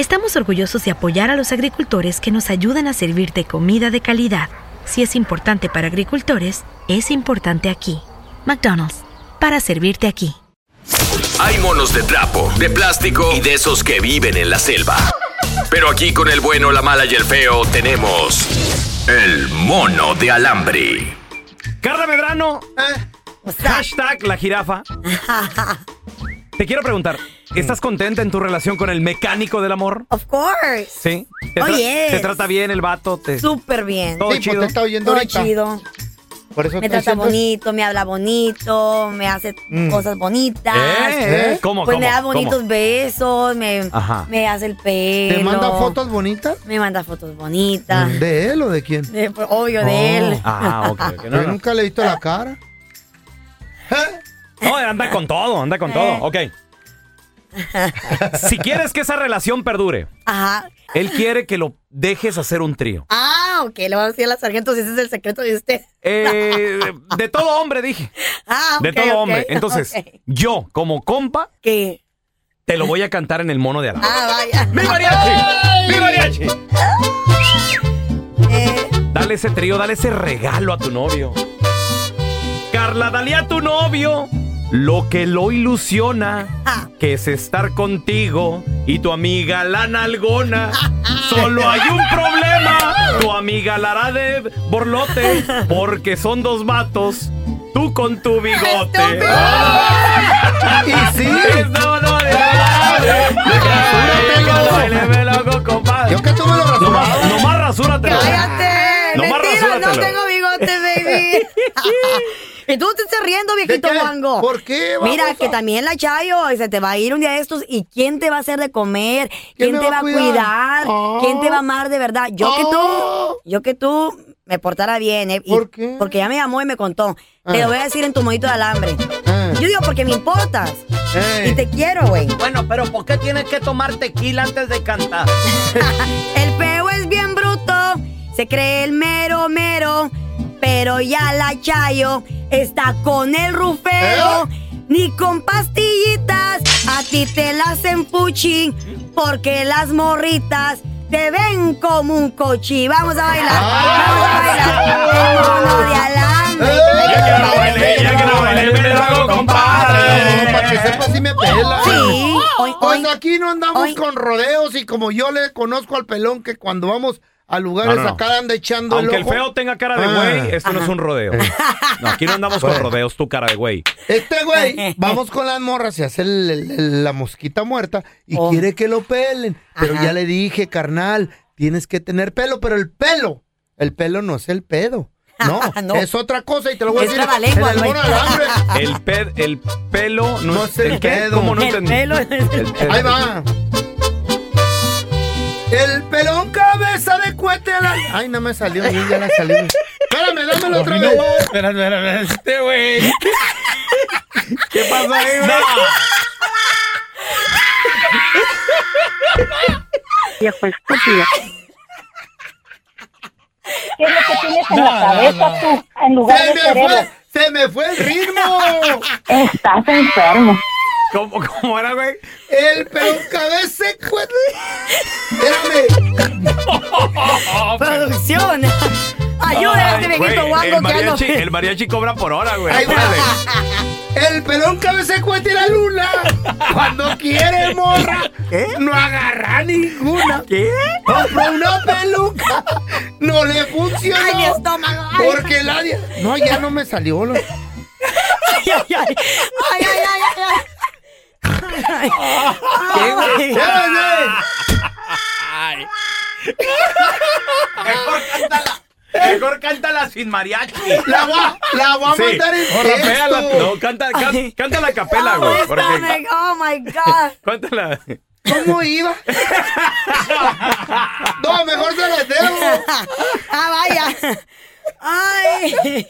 estamos orgullosos de apoyar a los agricultores que nos ayudan a servirte comida de calidad. Si es importante para agricultores, es importante aquí. McDonald's, para servirte aquí. Hay monos de trapo, de plástico y de esos que viven en la selva. Pero aquí con el bueno, la mala y el feo tenemos el mono de alambre. Carla Medrano, hashtag la jirafa. Te quiero preguntar, ¿estás contenta en tu relación con el mecánico del amor? Of course. Sí. ¿Te, Oh, yes. te trata bien el vato? Te... Súper bien. Todo Sí, pues chido. te está oyendo Todo ahorita. chido. Por eso Me te trata sientes- bonito, me habla bonito, me hace Mm. cosas bonitas. ¿Eh? ¿Eh? ¿Cómo, Pues cómo, me da cómo? bonitos besos, me, Ajá. me hace el pelo. ¿Te manda fotos bonitas? Me manda fotos bonitas. ¿De él o de quién? De- pues, obvio Oh. de él. Ah, ok. ok, no, Yo no. nunca le he visto la cara. No, anda con todo, anda con todo. Ok. Si quieres que esa relación perdure, Ajá. él quiere que lo dejes hacer un trío. Ah, ok, le voy a decir a la sargento si ese es el secreto de usted. Eh, de, de todo hombre, dije. Ah, De ok, todo ok, hombre. Entonces, ok. yo, como compa, ¿Qué? te lo voy a cantar en el mono de alambre. Ah, vaya. ¡Mi mariachi! ¡Mi mariachi! Eh, Dale ese trío, dale ese regalo a tu novio. Carla, dale a tu novio lo que lo ilusiona, Ah. que es estar contigo y tu amiga la nalgona. Solo hay un problema, tu amiga la hará de borlote, porque son dos vatos, tú con tu bigote. Y sí. No, no. Yo que tú me lo Nomás, rasurabas. nomás rasúratelo. ¡Cállate! ¡Mentira! ¡No tengo bigote, baby! Y tú te estás riendo, viejito guango. ¿Por qué, Mira, babosa? que también la Chayo se te va a ir un día de estos. ¿Y quién te va a hacer de comer? ¿Quién, te va a cuidar? Ah. ¿Quién te va a amar de verdad? Yo que Ah. tú, yo que tú me portara bien, ¿eh? Y- ¿Por qué? Porque ya me llamó y me contó. Te Ah. lo voy a decir en tu monito de alambre. Ah. Yo digo porque me importas. Y te quiero, güey. Bueno, pero ¿por qué tienes que tomar tequila antes de cantar? El feo es bien bruto, se cree el mero mero, pero ya la Chayo está con el rufeo. Ni con pastillitas a ti te las empuchin, porque las morritas te ven como un cochi. Vamos a bailar, vamos a bailar. El mono de alambre. Ya que no baile, ya que no baile, me lo hago, No, compadre. para que sepas si me pela. Sí, hoy, Pues hoy. aquí no andamos Hoy- con rodeos y como yo le conozco al pelón que cuando vamos a lugares No, no, no. acá anda echando Aunque el el ojo. feo tenga cara de Ah. güey, esto no es un rodeo. No, aquí no andamos con rodeos, tu cara de güey. Este güey, vamos con las morras y hace el- el- el- la mosquita muerta y Oh. quiere que lo pelen. Pero Ajá. ya le dije, carnal, tienes que tener pelo, pero el pelo, el pelo no es el pedo. No, No. es otra cosa y te lo voy a decir en trabalengua, el. El, pe- el pelo no, No es el pedo. ¿Cómo no El entendí? pelo es el- El pedo. Ahí va. El pelón cabeza de cohete a la... Ay, no me salió, mí ya la salió. Espérame, dámelo otra vez. Espera, espera, espera, este güey. ¿Qué pasó ahí, güey? viejo estúpido. ¿Qué es lo que tienes en la cabeza tú, en lugar Se de me cerebro? fue, se me fue el ritmo. Estás enfermo. ¿Cómo, cómo era, güey? El pelón cabeza de cuete. Espérame. Producción. Ayuda a este Güey, viejito el, guango que ando. mariachi, el mariachi cobra por hora, güey. Órale. El pelón cabeza de cuete la luna. Cuando quiere morra, no agarra ninguna. ¿Qué? Compró una peluca. No le funcionó. Ay, mi estómago. Ay, Porque la... No, ya no me salió. Lo... ay, ay, ay, ay, ay, ay, ay. Ay, ¿Qué, güey? Ay, Mejor cántala. Mejor cántala sin mariachi. La voy, a- la voy a Sí. mandar en O rapéala. texto. No, canta, can- Ay. cántala a capela, Oh, güey. my Porque, stomach. Oh my God. cántala. ¿Cómo iba? No, mejor se las debo. Ah, vaya. Ay.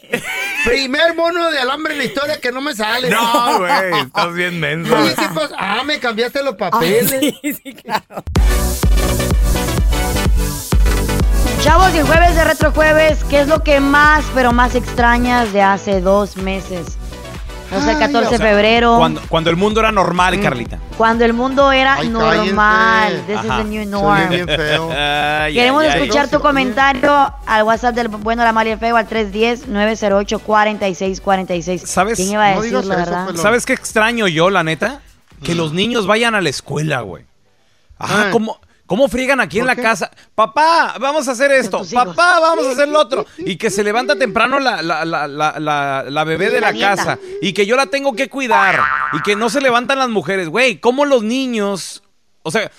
Primer mono de alambre en la historia que no me sale. No, güey. Estás bien menso. Oye, ¿qué pasa? Ah, me cambiaste los papeles. Sí, sí, claro. Chavos, y el jueves de Retrojueves, ¿qué es lo que más, pero más extrañas de hace dos meses? O sea, el 14 de febrero, Cuando, cuando, cuando el mundo era normal, Carlita. el mundo era Ay, normal. cállense. This is Ajá. the new norm. bien feo. Ay, Queremos ay, escuchar tu comentario al WhatsApp del bueno, la mala y el feo al 310-908-4646. ¿Sabes? ¿Quién iba a No decirlo, verdad? pelón. ¿Sabes qué extraño yo, la neta? Que Mm. los niños vayan a la escuela, güey. Ajá, Ah. ¿Cómo, ¿cómo friegan aquí en ¿Por la qué? casa? Papá, vamos a hacer esto. Papá, vamos a hacer lo otro. Y que se levanta temprano la, la, la, la, bebé de La casa. Y que yo la tengo que cuidar. Y que no se levantan las mujeres. Güey, ¿cómo los niños... O sea,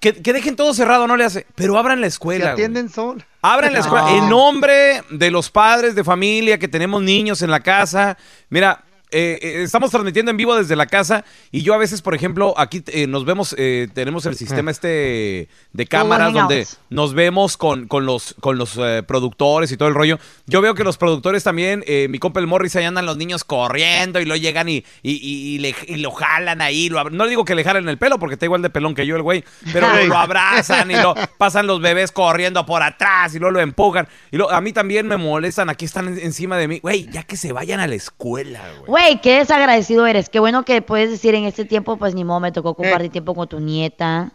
que, que dejen todo cerrado, no le hace. Pero abran la Se escuela. güey. atienden sol. Abran la escuela. En nombre de los padres de familia que tenemos niños en la casa. Mira, eh, eh, estamos transmitiendo en vivo desde la casa y yo a veces, por ejemplo, aquí eh, nos vemos, eh, tenemos el sistema este de cámaras donde nos vemos con, con los, con los eh, productores y todo el rollo. Yo veo que los productores también, eh, mi compa el Morris, ahí andan los niños corriendo y lo llegan y, y, y- y le- y lo jalan ahí. lo no digo que le jalen el pelo porque está igual de pelón que yo el güey, pero lo abrazan y lo pasan los bebés corriendo por atrás y luego lo empujan. Y lo- a mí también me molestan, aquí están en- encima de mí. Güey, ya que se vayan a la escuela, güey. Güey, qué desagradecido eres. Qué bueno que puedes decir en este tiempo, pues ni modo, me tocó compartir tiempo con tu nieta.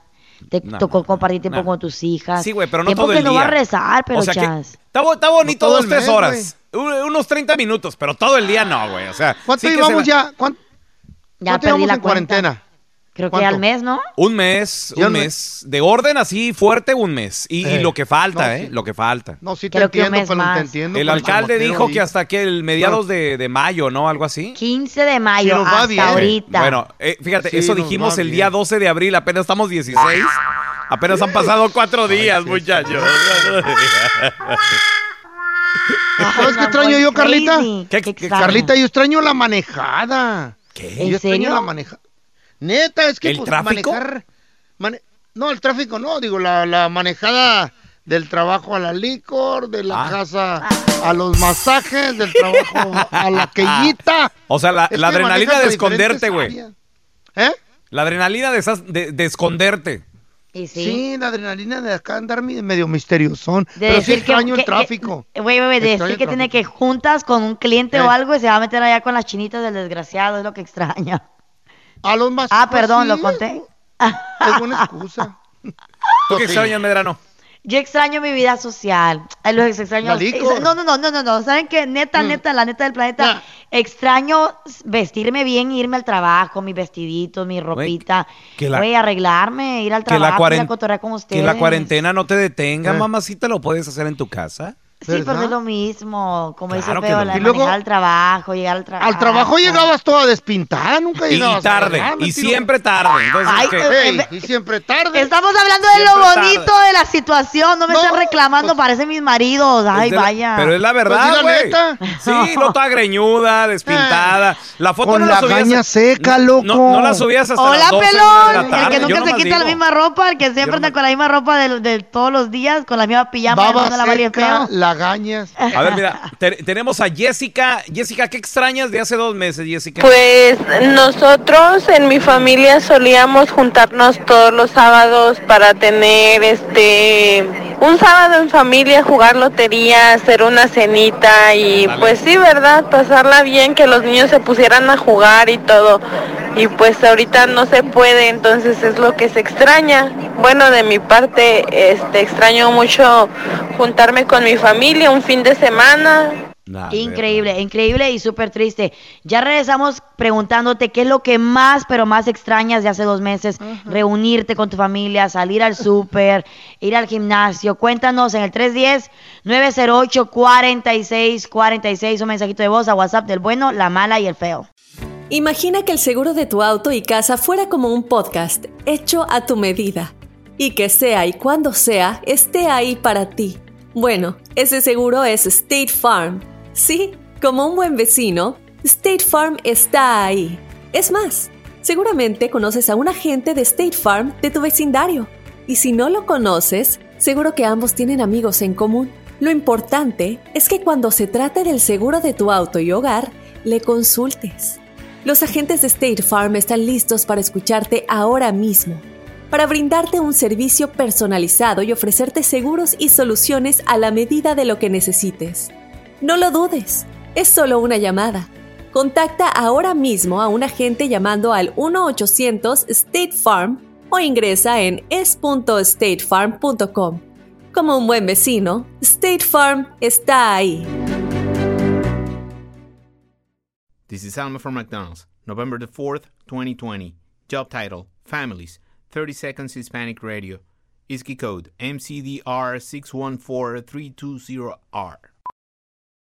Te No, tocó no, compartir tiempo no. con tus hijas. Sí, güey, pero no tiempo todo que el no día. va a rezar, pero o sea que chas. está, está bonito No dos, tres mes, horas. Un- unos 30 minutos, pero todo el día no, güey. O sea, ¿Cuánto sí se llevamos va- ya? ¿Cuánto, Ya cuánto perdí llevamos la en cuenta. cuarentena? Creo que al mes, ¿no? Un mes, un mes. De orden así fuerte, un mes. Y, y lo que falta, no, ¿eh? sí. Lo que falta. No, sí te que entiendo, más. te entiendo. El alcalde dijo que hasta que el mediados de, de mayo, ¿no? Algo así. 15 de mayo, Sí, hasta bien. ahorita. Bueno, eh, fíjate, Sí, eso dijimos el día 12 de abril, apenas estamos 16. Apenas han pasado cuatro días, muchachos. ¿Sabes qué extraño yo, Carlita? ¿Qué- Qué qué- extraño. Carlita, yo extraño la manejada. ¿Qué? ¿En yo extraño serio? la manejada. Neta, es que ¿El pues, tráfico? manejar. mane- No, el tráfico no, digo, la, la manejada del trabajo a la licor, de la Ah. casa a los masajes, del trabajo a la queyita. O sea, la, Es la adrenalina de esconderte, güey. ¿Eh? La adrenalina de, esas, de, de esconderte. Y sí. Sí. la adrenalina de acá andar medio misteriosón. De pero sí decir que- extraño que- el tráfico. Güey, güey, de decir que tiene que juntas con un cliente Eh. o algo y se va a meter allá con las chinitas del desgraciado, es lo que extraña. A los más. Ah, perdón, sí, lo conté. Es buena excusa. ¿Tú qué extrañas, Medrano? Yo extraño mi vida social. Los extraño. No, no, no, no, no, no. ¿Saben qué? Neta, Mm. neta, la neta del planeta. Extraño vestirme bien, irme al trabajo, mis vestiditos, mi ropita. que la- Güey, arreglarme, ir al Que la, trabajo, ir a cotorrear con ustedes. que la cuarentena no te detenga, Eh. mamacita, lo puedes hacer en tu casa. Sí, pero no ¿Verdad? es lo mismo. Como dice Claro que Feo, no. Y de luego- manejar al trabajo, llegar al trabajo. Al trabajo llegabas toda despintada, nunca Y, llegabas. tarde, Ah, y siempre tarde. Entonces, Ay, ¿qué? eh, Ey, y siempre tarde. Estamos hablando de lo bonito tarde. de la situación. No me No, estén reclamando, pues- parecen mis maridos. Ay, la- vaya. pero es la Pues verdad, la güey. neta. sí, no toda greñuda, despintada. La foto Con no la la subías. seca, no- loco. No, no la subías hasta Hola, las 12 de la pelón. tarde. El que nunca se quita la misma ropa, el que siempre Yo anda nomás- con la misma ropa de, de todos los días, con la misma pijama. La. Lagañas. A ver, mira, te- tenemos a Jessica. Jessica, ¿qué extrañas de hace dos meses, Jessica? Pues nosotros en mi familia solíamos juntarnos todos los sábados para tener este un sábado en familia, jugar lotería, hacer una cenita y pues sí, ¿verdad? Pasarla bien, que los niños se pusieran a jugar y todo. Y pues ahorita no se puede, entonces es lo que se extraña. Bueno, de mi parte, este extraño mucho juntarme con mi familia un fin de semana, Increíble, increíble y súper triste. Ya regresamos preguntándote qué es lo que más, pero más extrañas de hace dos meses. Reunirte con tu familia, salir al súper, ir al gimnasio. Cuéntanos en el 310-908-4646. Un mensajito de voz a WhatsApp del bueno, la mala y el feo. Imagina que el seguro de tu auto y casa fuera como un podcast hecho a tu medida y que sea y cuando sea esté ahí para ti. Bueno, ese seguro es State Farm. Sí, como un buen vecino, State Farm está ahí. Es más, seguramente conoces a un agente de State Farm de tu vecindario. Y si no lo conoces, seguro que ambos tienen amigos en común. Lo importante es que cuando se trate del seguro de tu auto y hogar, le consultes. Los agentes de State Farm están listos para escucharte ahora mismo, para brindarte un servicio personalizado y ofrecerte seguros y soluciones a la medida de lo que necesites. No lo dudes, es solo una llamada. Contacta ahora mismo a un agente llamando al 1-800 State Farm o ingresa en es.statefarm.com. Como un buen vecino, State Farm está ahí. This is Alma from McDonald's, November the 4th, 2020. Job title Families, 30 Seconds Hispanic Radio. ISKI code MCDR614320R.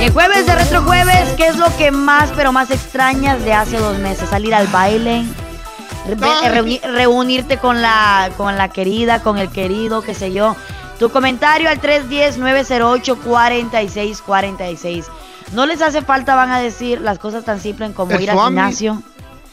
En jueves de Retro Jueves, ¿qué es lo que más, pero más extrañas de hace dos meses? Salir al baile, re- reuni- reunirte con la, con la querida, con el querido, qué sé yo. Tu comentario al 310-908-4646. No les hace falta, van a decir, las cosas tan simples como El ir al gimnasio.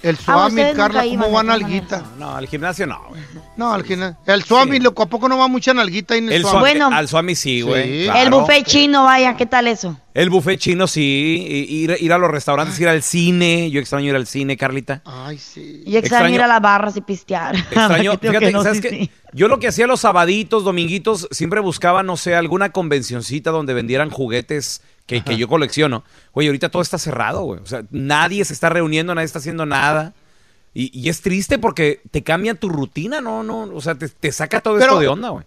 El Ah, Suami, Carla, ¿cómo va nalguita? No, al gimnasio no, güey. No, al gimnasio. El Suami, loco, ¿a poco no va mucha nalguita ahí en el, El Suami? Suami, Bueno. al Suami sí, güey. Sí. claro. El buffet chino, vaya, ¿qué tal eso? El buffet chino sí. Ir, ir a los restaurantes, ir al cine. Yo extraño ir al cine, Carlita. Ay, sí. Yo extraño ir a las barras y pistear. Extraño, fíjate, que no, ¿sabes sí, qué? sí. Yo lo que hacía los sabaditos, dominguitos, siempre buscaba, no sé, alguna convencioncita donde vendieran juguetes que, que yo colecciono. Oye, ahorita todo está cerrado, güey. O sea, nadie se está reuniendo, nadie está haciendo nada. Y, y es triste porque te cambia tu rutina, ¿no? no O sea, te, te saca todo Pero- esto de onda, güey.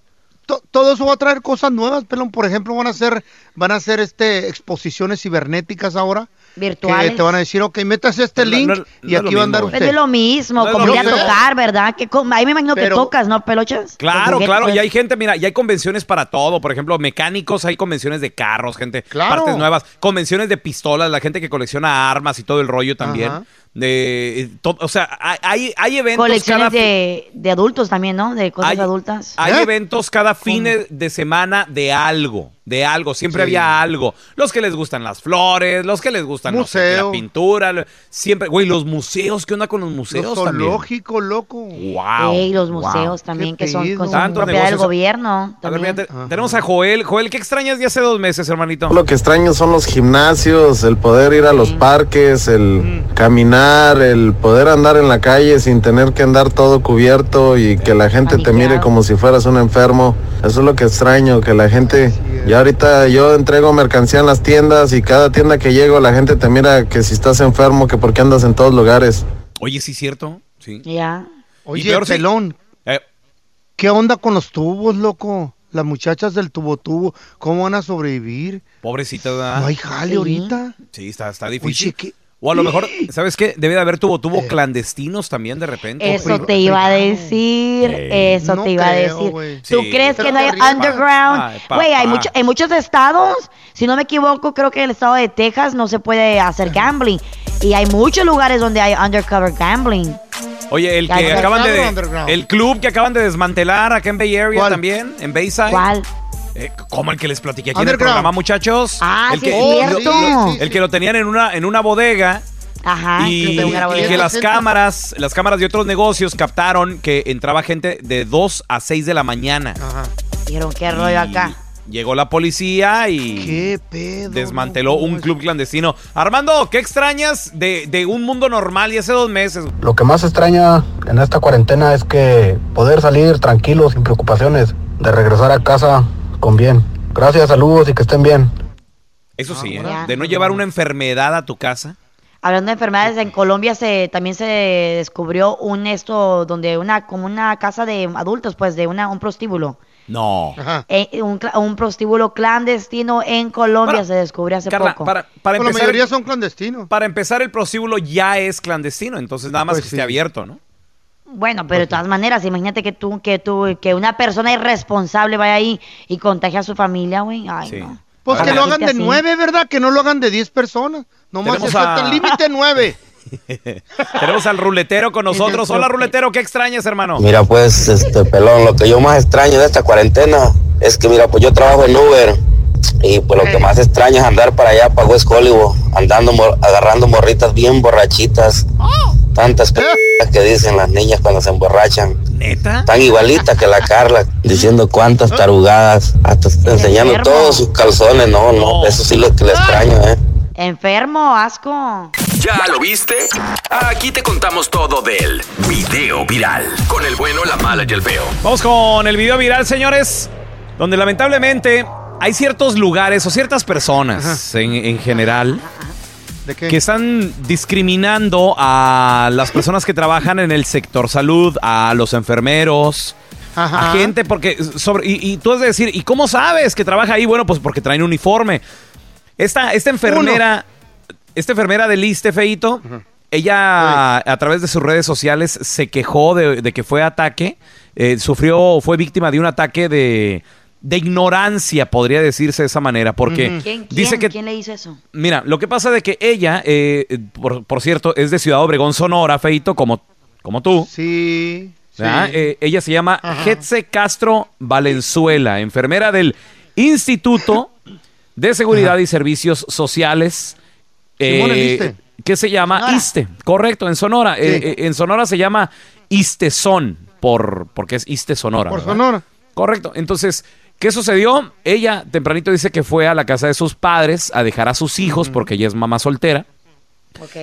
To- todo eso va a traer cosas nuevas, pelón. Por ejemplo, van a hacer, van a hacer este exposiciones cibernéticas ahora. Virtuales. Que te van a decir, ok, metas este No, link no, y no aquí va a andar usted. es lo mismo, como lo ir a tocar, ¿verdad? Que ahí me imagino que tocas, ¿no, pelochas? Claro, claro, y hay gente, mira, y hay convenciones para todo, por ejemplo, mecánicos, hay convenciones de carros, gente, Claro. partes nuevas, convenciones de pistolas, la gente que colecciona armas y todo el rollo también. Ajá. De, eh, to- o sea, hay, hay, hay eventos Colecciones cada de, de adultos también, ¿no? De cosas hay, adultas. hay ¿Eh? eventos cada fin de semana de algo, de algo, siempre Sí. había algo. Los que les gustan las flores, los que les gustan no sé, la pintura, siempre, güey, los museos, ¿qué onda con los museos Los también? zoológicos, loco. Wow. Ey, los wow. museos también, Qué que son, son Tantos propiedad del gobierno. A ver, también. mira, te- tenemos a Joel. Joel, ¿qué extrañas de hace dos meses, hermanito? Lo que extraño son los gimnasios, el poder ir a los parques, el caminar, el poder andar en la calle sin tener que andar todo cubierto y que la gente te mire como si fueras un enfermo. Eso es lo que extraño, que la gente, ya ahorita yo entrego mercancía en las tiendas y cada tienda que llego la gente te mira que si estás enfermo, que porque andas en todos lugares. Oye, sí, cierto. Sí. Ya. Oye, peor pelón, Eh, ¿qué onda con los tubos, loco? Las muchachas del tubo tubo, ¿cómo van a sobrevivir? pobrecita, ¿verdad? No hay jale Sí. ahorita. Sí, está, está difícil. Oye, ¿qué? O a lo mejor, ¿sabes qué? Debe de haber tubo, tubo Eh. clandestinos también de repente. Eso te iba a decir, eso No te iba a decir. ¿Tú Sí. crees Pero que no hay arriba. underground? Güey, hay mucho, en muchos estados, si no me equivoco, creo que en el estado de Texas no se puede hacer gambling. Y hay muchos lugares donde hay undercover gambling. Oye, el que acaban de. El club que acaban de desmantelar acá en Bay Area ¿Cuál? también, en Bayside. ¿Cuál? Eh, ¿Cómo el que les platiqué aquí en el programa, muchachos? Ah, el sí, que, es cierto. sí, sí, el que lo tenían en una, en una bodega. Ajá. y, que y las cámaras, las cámaras de otros negocios captaron que entraba gente de 2 a 6 de la mañana. Ajá. Dijeron, qué rollo acá. Llegó la policía y ¿Qué pedo? desmanteló un club clandestino. Armando, ¿qué extrañas de, de un mundo normal y hace dos meses? Lo que más extraña en esta cuarentena es que poder salir tranquilos, sin preocupaciones, de regresar a casa con bien. Gracias, saludos y que estén bien. Eso sí, ¿eh? Ya. de no llevar una enfermedad a tu casa. Hablando de enfermedades, en Colombia se también se descubrió un esto donde una como una casa de adultos, pues de una un prostíbulo. No. Ajá. Eh, un, prostíbulo clandestino en Colombia Para- se descubrió hace Carla, poco. para, para Pues la empezar, mayoría son clandestinos. para empezar, el prostíbulo ya es clandestino, entonces nada más Pues que sí. esté abierto, ¿no? Bueno, pero de todas maneras, imagínate que tú, que tú, que una persona irresponsable vaya ahí y contagie a su familia, güey. Ay, Sí. no. Pues que lo hagan de nueve, ¿verdad? Que no lo hagan de diez personas. Nomás se a- el límite nueve. Tenemos al ruletero con nosotros. Hola, ruletero, ¿qué extrañas, hermano? Mira, pues, este pelón, lo que yo más extraño de esta cuarentena es que, mira, pues yo trabajo en Uber y pues lo que más extraño es andar para allá, para West Hollywood, andando, agarrando morritas bien borrachitas. Tantas que dicen las niñas cuando se emborrachan. ¿Neta? Tan igualitas que la Carla, diciendo cuántas tarugadas, hasta enseñando enfermo. todos sus calzones. No, no, eso sí lo que le extraño, ¿eh? Enfermo, asco. ¿Ya lo viste? Aquí te contamos todo del video viral. Con el bueno, la mala y el feo. Vamos con el video viral, señores, donde lamentablemente hay ciertos lugares o ciertas personas en, en general ¿De qué? que están discriminando a las personas que trabajan en el sector salud, a los enfermeros, Ajá. a gente, porque sobre, y, y tú has de decir, ¿y cómo sabes que trabaja ahí? Bueno, pues porque traen uniforme. Esta, esta enfermera, esta enfermera del ISTE, Feito, ella a través de sus redes sociales se quejó de, de que fue ataque, eh, sufrió, fue víctima de un ataque de, de ignorancia, podría decirse de esa manera, porque ¿Quién, quién, dice que ¿Quién le hizo eso? Mira, lo que pasa de que ella, eh, por, por cierto, es de Ciudad Obregón, Sonora, Feito, como, como tú. Sí. sí. Eh, ella se llama Ajá. Getze Castro Valenzuela, enfermera del Instituto de Seguridad y Servicios Sociales. Eh, que se llama Sonora. ISTE, correcto, en Sonora. Sí. Eh, eh, en Sonora se llama ISTESON, por, porque es ISTE Sonora. Por ¿verdad? Sonora. Correcto. Entonces, ¿qué sucedió? Ella tempranito dice que fue a la casa de sus padres a dejar a sus hijos porque ella es mamá soltera.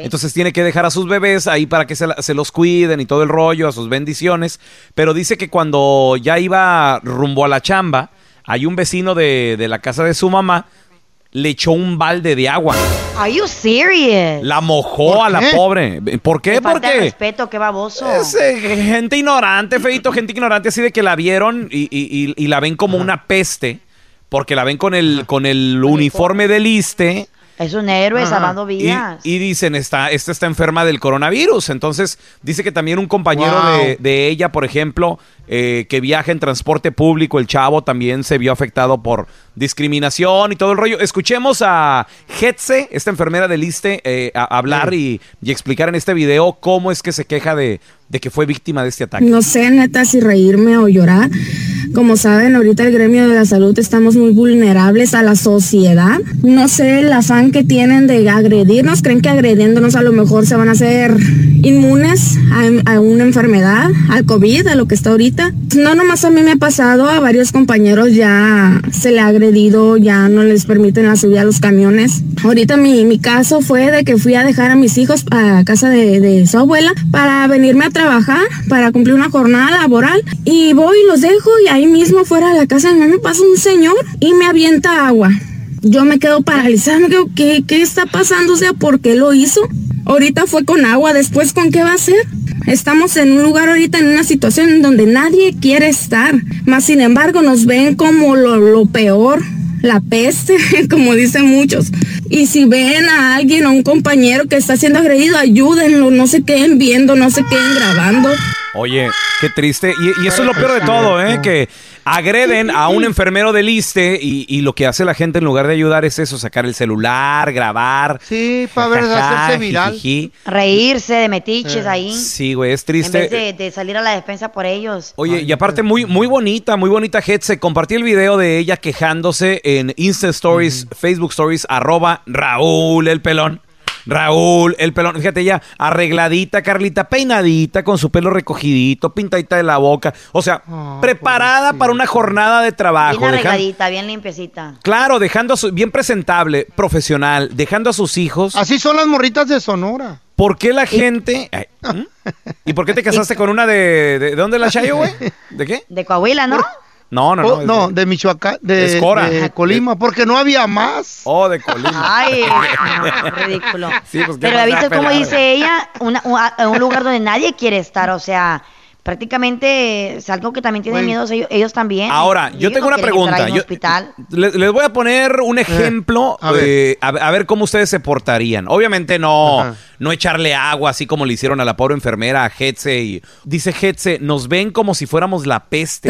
Entonces tiene que dejar a sus bebés ahí para que se, la- se los cuiden y todo el rollo, a sus bendiciones. Pero dice que cuando ya iba rumbo a la chamba, hay un vecino de, de la casa de su mamá, le echó un balde de agua. Are you serious? La mojó ¿Por a la pobre. ¿Por qué? Porque respeto, qué baboso. es eh, gente ignorante, feito, gente ignorante así de que la vieron y, y- y- y la ven como una peste, porque la ven con el, con el uniforme del ISTE. Es un héroe Ajá. salvando Y, vidas. y dicen, está, esta está enferma del coronavirus. Entonces, dice que también un compañero Wow. de, de ella, por ejemplo, eh, que viaja en transporte público, el chavo también se vio afectado por discriminación y todo el rollo. Escuchemos a Hetze, esta enfermera del ISTE, eh, a- hablar y, y explicar en este video cómo es que se queja de, de que fue víctima de este ataque. No sé, neta, si reírme o llorar. Como saben, ahorita el gremio de la salud estamos muy vulnerables a la sociedad. No sé el afán que tienen de agredirnos. Creen que agrediéndonos a lo mejor se van a hacer inmunes a, una enfermedad, al COVID, a lo que está ahorita. No nomás a mí me ha pasado, a varios compañeros ya se le ha agredido, ya no les permiten la subida a los camiones. Ahorita mi, caso fue de que fui a dejar a mis hijos a casa de, de su abuela para venirme a trabajar, para cumplir una jornada laboral. Y voy los dejo y ahí mismo fuera de la casa de mi pasa un señor y me avienta agua. Yo me quedo paralizada, me ¿qué, ¿qué está pasando? O sea, ¿por qué lo hizo? Ahorita fue con agua, después ¿con qué va a ser? Estamos en un lugar ahorita, en una situación en donde nadie quiere estar. Más sin embargo, nos ven como lo, lo peor, la peste, como dicen muchos. Y si ven a alguien, a un compañero que está siendo agredido, ayúdenlo, no se queden viendo, no se queden grabando. Oye, qué triste. Y, y eso es lo peor de todo, ¿eh? Que agreden a un enfermero del ISTE y, y lo que hace la gente en lugar de ayudar es eso, sacar el celular, grabar. Sí, para hacerse viral. jijiji. Reírse de metiches ahí. Sí, güey, es En triste. vez de, de salir a la defensa por ellos. Oye, y aparte muy, muy bonita, muy bonita Se Compartí el video de ella quejándose en Insta Stories, Facebook Stories, arroba Raúl el pelón. Raúl, el pelón, fíjate ella, arregladita, Carlita, peinadita, con su pelo recogidito, pintadita de la boca. O sea, preparada para una jornada de trabajo. Bien arregladita, bien limpiecita. claro, dejando a su, bien presentable, profesional, dejando a sus hijos. Así son las morritas de Sonora. ¿Por qué la gente... ay, ¿mm? ¿Y por qué te casaste con una de... ¿De, de dónde la Chayo, güey? ¿De qué? De Coahuila, ¿no? No, no, no. Oh, no, de Michoacán, de, Escora. de Colima, porque no había más. Oh, de Colima. Ay, ridículo. Sí, pues, ¿qué Pero más ¿ya da viste cómo dice ella? Una- un, un lugar donde nadie quiere estar, o sea, prácticamente es algo que también tienen Güey. miedo ellos, ellos también. Ahora, Y yo tengo no una pregunta. Yo- hospital. Les, les voy a poner un ejemplo a ver. eh, a, a ver cómo ustedes se portarían. Obviamente no, no echarle agua así como le hicieron a la pobre enfermera, a Hetze. Y, dice Hetze, nos ven como si fuéramos la peste.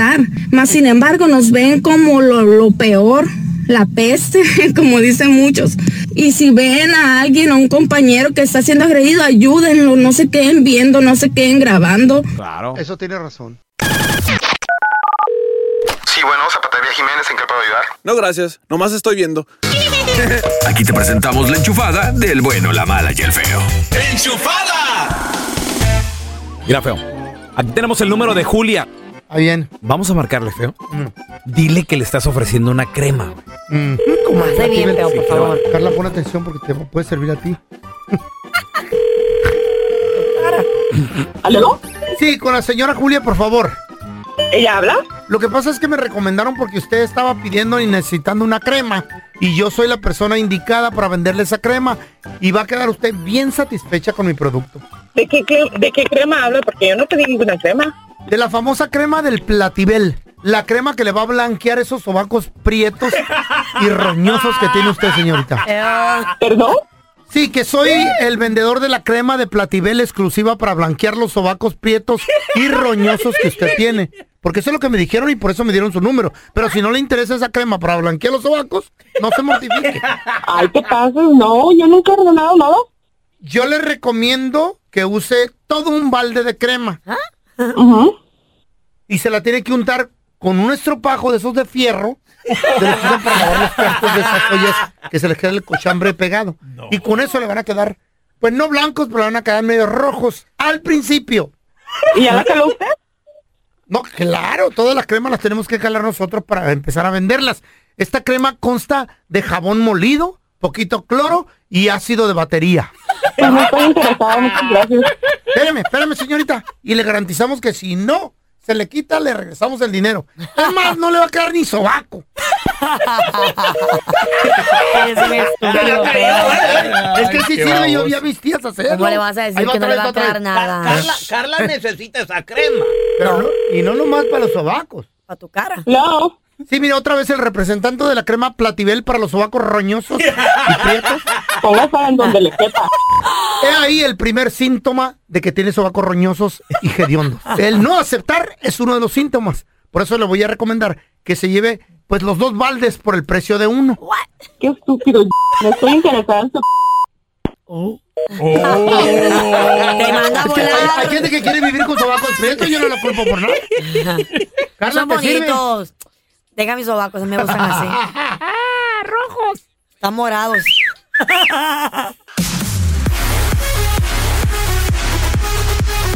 Más sin embargo, nos ven como lo, lo peor, la peste, como dicen muchos. Y si ven a alguien, a un compañero que está siendo agredido, ayúdenlo, no se queden viendo, no se queden grabando. Claro. Eso tiene razón. Sí, bueno, Zapatería Jiménez, ¿en qué puedo ayudar? No, gracias. Nomás estoy viendo. Aquí te presentamos la enchufada del bueno, la mala y el feo. Mira, feo. Aquí tenemos el número de Julia. Ah, bien. Vamos a marcarle, feo. Dile que le estás ofreciendo una crema. Mm. Como hace bien, feo, por favor. Carla, pon atención porque te puede servir a ti. ¿Aló? Sí, con la señora Julia, por favor. ¿Ella habla? Lo que pasa es que me recomendaron porque usted estaba pidiendo y necesitando una crema. Y yo soy la persona indicada para venderle esa crema. Y va a quedar usted bien satisfecha con mi producto. ¿De qué, de qué crema habla? Porque yo no pedí ninguna crema. De la famosa crema del Platibel. La crema que le va a blanquear esos sobacos prietos y roñosos que tiene usted, señorita. ¿Perdón? Sí, que soy el vendedor de la crema de Platibel exclusiva para blanquear los sobacos prietos y roñosos que usted tiene. Porque eso es lo que me dijeron y por eso me dieron su número. Pero si no le interesa esa crema para blanquear los sobacos, no se mortifique. Ay, ¿qué pasa? No, yo nunca he ordenado nada. Yo le recomiendo que use todo un balde de crema. Y se la tiene que untar con un estropajo de esos de fierro. De los que usan para lavar los platos de esas ollas que se les queda el cochambre pegado. Y con eso le van a quedar, pues no blancos, pero le van a quedar medio rojos al principio. ¿Y ya la caló usted? No, claro, todas las cremas las tenemos que calar nosotros para empezar a venderlas. Esta crema consta de jabón molido, poquito cloro y ácido de batería. Pues no estoy interesada, muchas gracias. Espérame, espérame, señorita. Y le garantizamos que si no se le quita, le regresamos el dinero. Además, no le va a quedar ni sobaco. Eres un estúpido, feo. Es que Qué sirve, yo baboso. vi a mis tías hacerlo. ¿Cómo le vas a decir que no le va a quedar nada? Carla, Carla necesita esa crema. Pero no- y no nomás para los sobacos. Para tu cara. No. Sí, mira, otra vez el representante de la crema Platibel para los sobacos roñosos y prietos. Póngasela en donde le quepa. He ahí el primer síntoma de que tiene sobacos roñosos y hediondos. El no aceptar es uno de los síntomas. Por eso le voy a recomendar que se lleve pues los dos baldes por el precio de uno. Qué estúpido. No estoy interesada en su... Te manda a Es que hay, volar. hay gente que quiere vivir con sobacos prietos, yo no lo culpo por nada. Carla, Son ¿te sirve? Deja mis sobacos, me gustan así. Rojos. Están morados.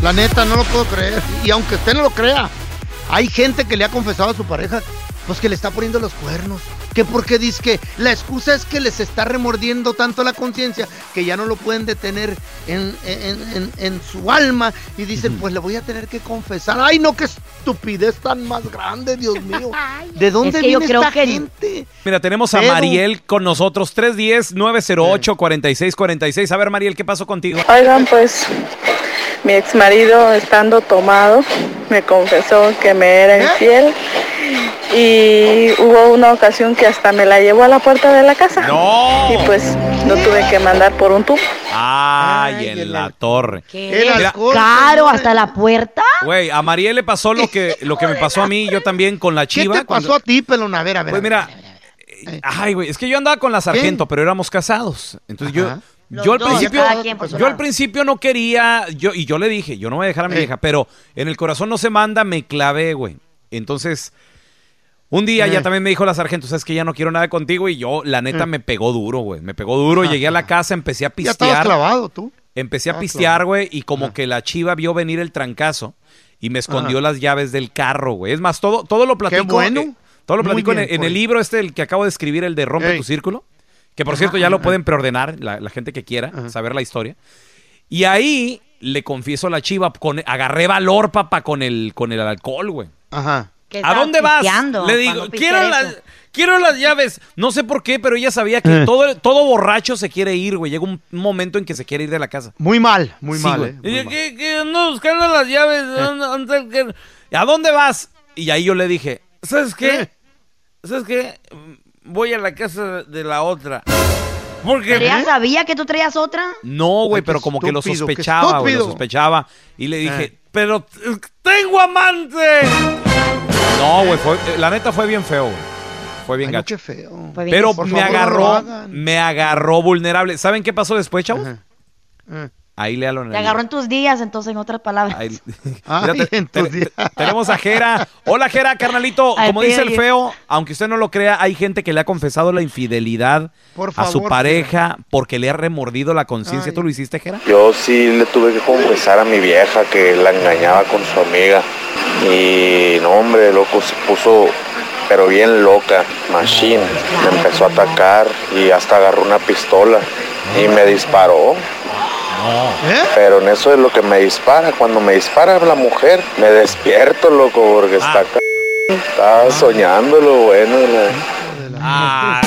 La neta, no lo puedo creer. Y aunque usted no lo crea, hay gente que le ha confesado a su pareja, pues que le está poniendo los cuernos. Que porque dice que la excusa es que les está remordiendo tanto la conciencia que ya no lo pueden detener en, en- en- en su alma. Y dicen, pues le voy a tener que confesar. Ay, no, qué estupidez tan más grande, Dios mío. ¿De dónde Es que yo viene creo esta que- gente? Mira, tenemos a Pero- Mariel con nosotros, 310-908-4646. A ver, Mariel, ¿qué pasó contigo? Oigan, pues mi ex marido estando tomado me confesó que me era infiel y hubo una ocasión que hasta me la llevó a la puerta de la casa. No. Y pues no tuve que mandar por un tubo. Ay, en la torre. Mira, Caro, hasta la puerta. Güey, a Mariel le pasó lo que, lo que me pasó a mí, yo también con la ¿Qué chiva. te pasó cuando- a ti, pelón? A ver, a ver. Pues mira, ay, güey, es que yo andaba con la sargento, pero éramos casados. Entonces yo, Ajá. yo al principio, yo al principio no quería, yo y yo le dije, yo no voy a dejar a mi Eh. vieja, pero en el corazón no se manda, me clavé, güey. Entonces, un día ya Eh. también me dijo la sargento, sabes que ya no quiero nada contigo y yo, la neta, Eh. me pegó duro, güey. Me pegó duro, llegué a la casa, empecé a Ya pistear. clavado tú. Empecé a Estabas pistear, güey, y como que la chiva vio venir el trancazo y me escondió Ajá. las llaves del carro, güey. Es más, todo, todo lo platico. bueno. eh, todo lo platico en, bien el- en por el él. libro este, el que acabo de escribir, el de Rompe Ey. tu Círculo. Que por cierto ya lo pueden preordenar, la, la gente que quiera saber la historia. Y ahí le confieso a la chiva, con, agarré valor, papá, con el, con el alcohol, güey. Ajá. Que ¿A dónde vas? Le digo, quiero las, quiero las llaves. No sé por qué, pero ella sabía que Eh. todo, todo borracho se quiere ir, güey. Llega un momento en que se quiere ir de la casa. Muy mal, muy Sí, mal, güey. eh. Y muy mal. ¿qué- qué? ando buscando las llaves. ¿dónde- dónde está el que- ¿A dónde vas? Y ahí yo le dije, ¿sabes qué? ¿Sabes qué? Voy a la casa de la otra. Porque... ¿Pero ella sabía que tú traías otra? No, güey, pero como que lo sospechaba, güey, lo sospechaba. Y le dije, Eh. pero eh, tengo amante. No, güey, fue- eh, la neta fue bien feo, güey. Fue bien Ay, gacho. qué feo. Fue bien Pero Por me favor, agarró, me agarró vulnerable. ¿Saben qué pasó después, chavos? Ajá. Eh. Ahí léalo en Te agarró en tus días, entonces, en otras palabras. Ahí- Ay, Mira, te- en tus días. te- tenemos a Jera. Hola, Jera, carnalito. Ay, Como dice el feo, aunque usted no lo crea, hay gente que le ha confesado la infidelidad Por a su pareja porque le ha remordido la conciencia. ¿Tú lo hiciste, Jera? Yo sí le tuve que confesar a mi vieja que la engañaba con su amiga. Y no, hombre, loco, se puso, pero bien loca, machine. Me empezó a atacar y hasta agarró una pistola y me disparó. ¿Eh? Pero en eso es lo que me dispara. Cuando me dispara la mujer, me despierto, loco, porque está acá. Estaba soñando lo bueno. la- Ah,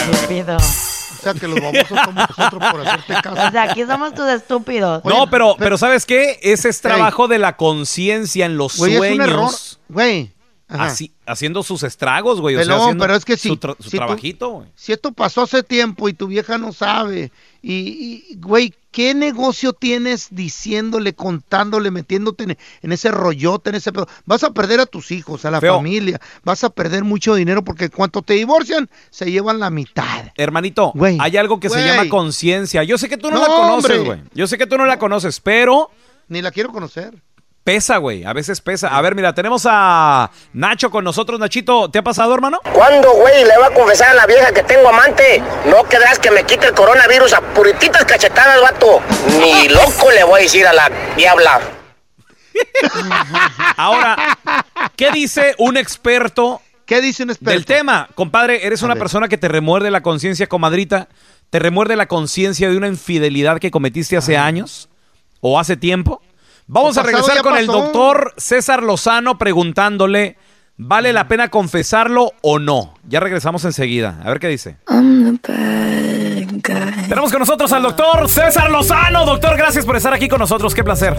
sea que los babosos somos nosotros por hacerte O caso. sea, aquí somos tus estúpidos. no, Oye, pero, pero- pero ¿sabes qué? Ese es trabajo de la conciencia en los Güey, es un error. sueños. Güey. Así, haciendo sus estragos, güey. O sea, haciendo pero es que si- su, tra- su si tú- trabajito, güey. Si esto pasó hace tiempo y tu vieja no sabe, y, y, güey, ¿qué negocio tienes diciéndole, contándole, metiéndote en, en ese rollote, en ese pedo? Vas a perder a tus hijos, a la Feo. familia, vas a perder mucho dinero porque cuando te divorcian, se llevan la mitad. Hermanito, Güey. hay algo que se llama conciencia. Yo sé que tú no, No, la conoces, hombre. güey. Yo sé que tú no la conoces, pero Ni la quiero conocer. Pesa, güey. A veces pesa. A ver, mira, tenemos a Nacho con nosotros. Nachito, ¿te ha pasado, hermano? ¿Cuándo, güey, le va a confesar a la vieja que tengo amante? No querrás que me quite el coronavirus a purititas cachetadas, vato. Ni loco le voy a decir a la diabla. Ahora, ¿qué dice un experto ¿Qué dice un experto? del tema? Compadre, eres A una ver. persona que te remuerde la conciencia, comadrita. ¿Te remuerde la conciencia de una infidelidad que cometiste hace años o hace tiempo? Vamos a regresar con el doctor César Lozano preguntándole, ¿vale la pena confesarlo o no? Ya regresamos enseguida. A ver qué dice. Tenemos con nosotros al doctor César Lozano. Doctor, gracias por estar aquí con nosotros. Qué placer.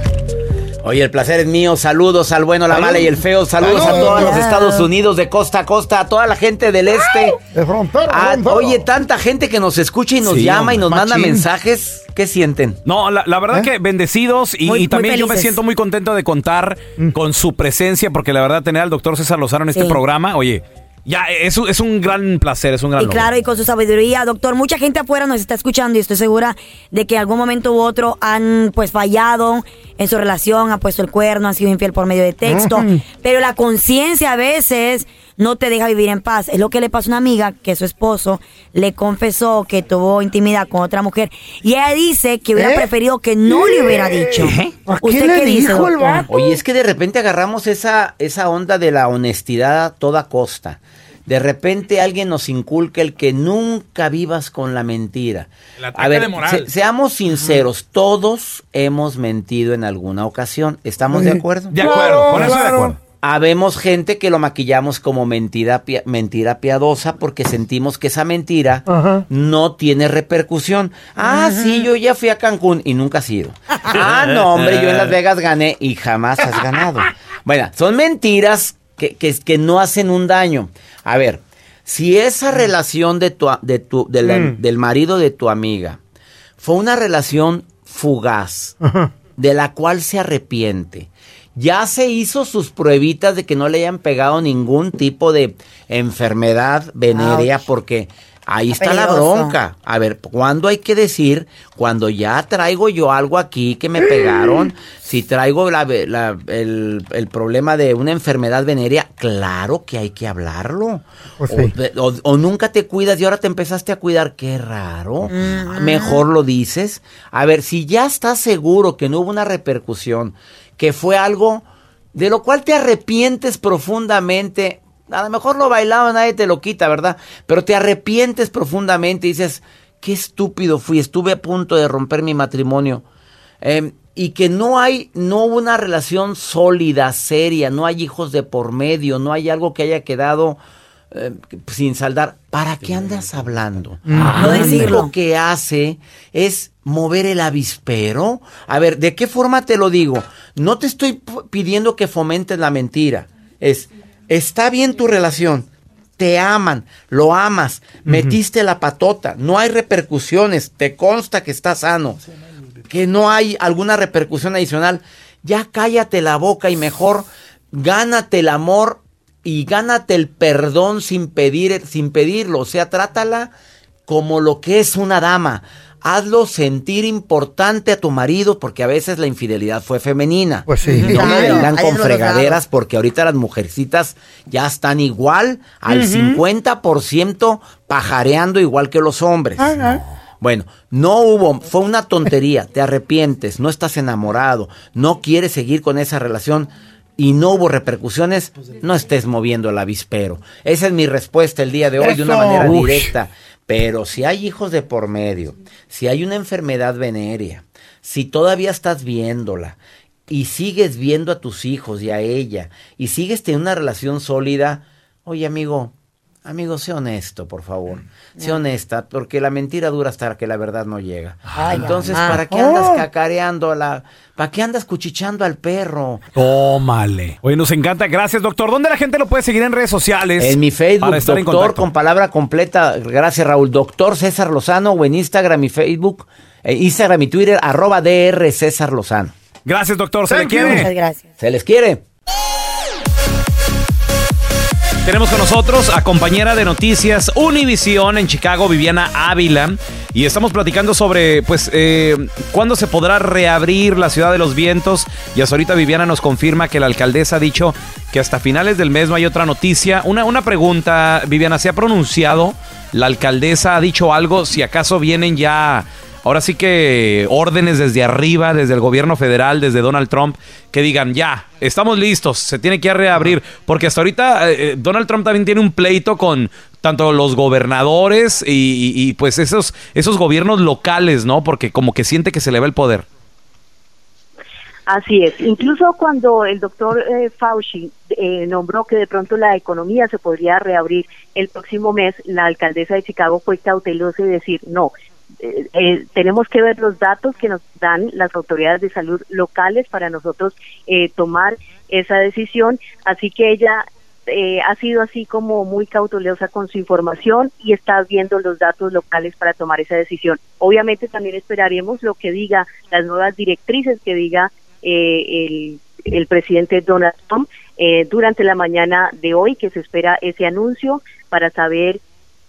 Oye, el placer es mío. Saludos al bueno, la Salud. mala y el feo. Saludos a Salud. todos los Estados Unidos, de costa a costa, a toda la gente del este. De frontera, Ah, oye, tanta gente que nos escucha y nos Sí, llama y nos manda mensajes. ¿Qué sienten? No, la, la verdad ¿Eh? que bendecidos y, Muy- y también yo me siento muy contento de contar con su presencia porque la verdad tener al doctor César Lozano en este Sí. programa, oye, ya es, es un gran placer, es un gran Y logro. claro, y con su sabiduría, doctor, mucha gente afuera nos está escuchando y estoy segura de que en algún momento u otro han pues fallado en su relación, han puesto el cuerno, han sido infiel por medio de texto, pero la conciencia a veces no te deja vivir en paz. Es lo que le pasó a una amiga que su esposo le confesó que tuvo intimidad con otra mujer y ella dice que hubiera ¿Eh? preferido que no le hubiera dicho. ¿A ¿Usted qué le qué dice, dijo el vato? Oye, es que de repente agarramos esa, esa onda de la honestidad a toda costa. De repente alguien nos inculca el que nunca vivas con la mentira. El ataque A ver, de moral. se- seamos sinceros, todos hemos mentido en alguna ocasión. ¿Estamos de acuerdo? De acuerdo, con eso de acuerdo. Habemos gente que lo maquillamos como mentira, mentira piadosa porque sentimos que esa mentira no tiene repercusión. Ah, sí, yo ya fui a Cancún y nunca has ido. Ah, no, hombre, yo en Las Vegas gané y jamás has ganado. Bueno, son mentiras que, que, que no hacen un daño. A ver, si esa relación de tu, de tu, de la- Mm. del marido de tu amiga fue una relación fugaz, de la cual se arrepiente, ya se hizo sus pruebitas de que no le hayan pegado ningún tipo de enfermedad venérea, porque ahí Está está la bronca. A ver, ¿cuándo hay que decir? Cuando ya traigo yo algo aquí que me pegaron, si traigo la, la- el, el problema de una enfermedad venérea, claro que hay que hablarlo. Pues o, sí. de- o- o nunca te cuidas y ahora te empezaste a cuidar, qué raro. Mejor lo dices. A ver, si ya estás seguro que no hubo una repercusión, que fue algo de lo cual te arrepientes profundamente. A lo mejor lo bailaba, nadie te lo quita, ¿verdad? Pero te arrepientes profundamente y dices, qué estúpido fui, estuve a punto de romper mi matrimonio. Eh, y que no hay, no hubo una relación sólida, seria, no hay hijos de por medio, no hay algo que haya quedado eh, sin saldar. ¿Para qué andas hablando? No Lo decirlo. único que hace es mover el avispero. A ver, ¿de qué forma te lo digo? No te estoy pidiendo que fomentes la mentira. Es, está bien tu relación. Te aman, lo amas, metiste la patota, no hay repercusiones, te consta que está sano, que no hay alguna repercusión adicional. Ya cállate la boca y mejor gánate el amor y gánate el perdón sin pedir sin pedirlo, o sea, trátala como lo que es una dama. Hazlo sentir importante a tu marido porque a veces la infidelidad fue femenina. Pues sí. No me vengan con fregaderas porque ahorita las mujercitas ya están igual al Ujú. 50% pajareando igual que los hombres. Bueno, no hubo, fue una tontería, te arrepientes, no estás enamorado, no quieres seguir con esa relación y no hubo repercusiones, no estés moviendo el avispero. Esa es mi respuesta el día de hoy de una manera Ush. directa. Pero si hay hijos de por medio, si hay una enfermedad venérea, si todavía estás viéndola y sigues viendo a tus hijos y a ella y sigues teniendo una relación sólida, oye amigo, amigo, sé honesto, por favor. Sé honesta, porque la mentira dura hasta que la verdad no llega. Ay, Entonces, mamá. ¿para qué andas Oh. cacareando a la... ¿Para qué andas cuchicheando al perro? Tómale. Oye, nos encanta. Gracias, doctor. ¿Dónde la gente lo puede seguir en redes sociales? En mi Facebook, para estar en doctor, con palabra completa. Gracias, Raúl. Doctor César Lozano o en Instagram y Facebook, eh, Instagram y Twitter, arroba DR César Lozano. Gracias, doctor. Se le Thank you. quiere. Muchas gracias. Se les quiere. Tenemos con nosotros a compañera de noticias Univisión en Chicago, Viviana Ávila. Y estamos platicando sobre, pues, eh, cuándo se podrá reabrir la ciudad de los vientos. Y hasta ahorita Viviana nos confirma que la alcaldesa ha dicho que hasta finales del mes no hay otra noticia. Una, una pregunta, Viviana, ¿se ha pronunciado? ¿La alcaldesa ha dicho algo? Si acaso vienen ya ahora sí que órdenes desde arriba, desde el gobierno federal, desde Donald Trump, que digan, ya, estamos listos, se tiene que reabrir, porque hasta ahorita eh, eh, Donald Trump también tiene un pleito con tanto los gobernadores y, y- pues esos, esos gobiernos locales, ¿no? Porque como que siente que se le va el poder. Así es. Incluso cuando el doctor eh, Fauci eh, nombró que de pronto la economía se podría reabrir el próximo mes, la alcaldesa de Chicago fue cautelosa y decir, no, eh, eh, tenemos que ver los datos que nos dan las autoridades de salud locales para nosotros eh, tomar esa decisión. Así que ella eh, ha sido así como muy cautelosa con su información y está viendo los datos locales para tomar esa decisión. Obviamente también esperaremos lo que diga las nuevas directrices que diga eh, el, el presidente Donald Trump eh, durante la mañana de hoy, que se espera ese anuncio para saber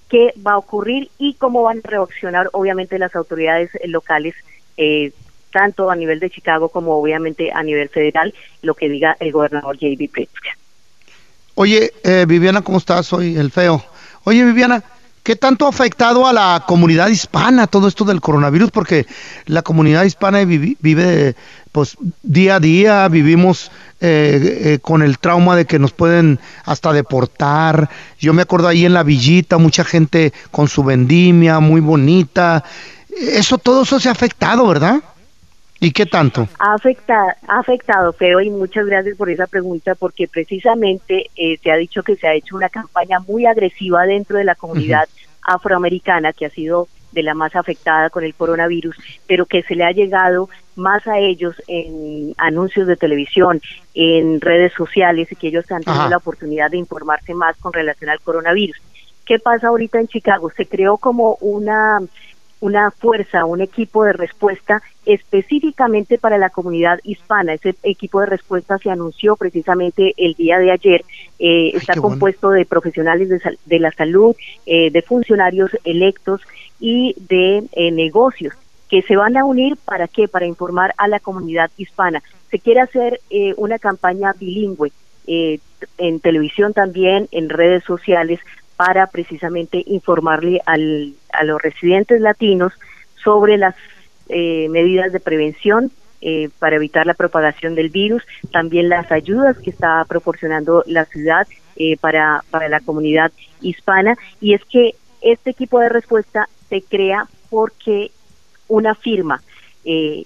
qué va a ocurrir y cómo van a reaccionar obviamente las autoridades locales, eh, tanto a nivel de Chicago como obviamente a nivel federal, lo que diga el gobernador J.B. Pritzker. Oye, eh, Viviana, ¿cómo estás? Soy el feo. Oye, Viviana, ¿qué tanto ha afectado a la comunidad hispana todo esto del coronavirus? Porque la comunidad hispana vive, pues, día a día, vivimos eh, eh, con el trauma de que nos pueden hasta deportar. Yo me acuerdo ahí en la villita, mucha gente con su vendimia, muy bonita. Eso, todo eso se ha afectado, ¿verdad? ¿Y qué tanto? Ha afectado, ha afectado, Feo, y muchas gracias por esa pregunta, porque precisamente eh, se ha dicho que se ha hecho una campaña muy agresiva dentro de la comunidad afroamericana, que ha sido de la más afectada con el coronavirus, pero que se le ha llegado más a ellos en anuncios de televisión, en redes sociales y que ellos han tenido Ajá. la oportunidad de informarse más con relación al coronavirus. ¿Qué pasa ahorita en Chicago? Se creó como una una fuerza, un equipo de respuesta específicamente para la comunidad hispana. Ese equipo de respuesta se anunció precisamente el día de ayer. Eh, está bueno. compuesto de profesionales de, sal- de la salud, eh, de funcionarios electos y de eh, negocios que se van a unir para qué? Para informar a la comunidad hispana. Se quiere hacer eh, una campaña bilingüe en televisión también, en redes sociales, para precisamente informarle al, a los residentes latinos sobre las eh, medidas de prevención eh, para evitar la propagación del virus, también las ayudas que está proporcionando la ciudad eh, para, para la comunidad hispana. Y es que este equipo de respuesta se crea porque una firma eh,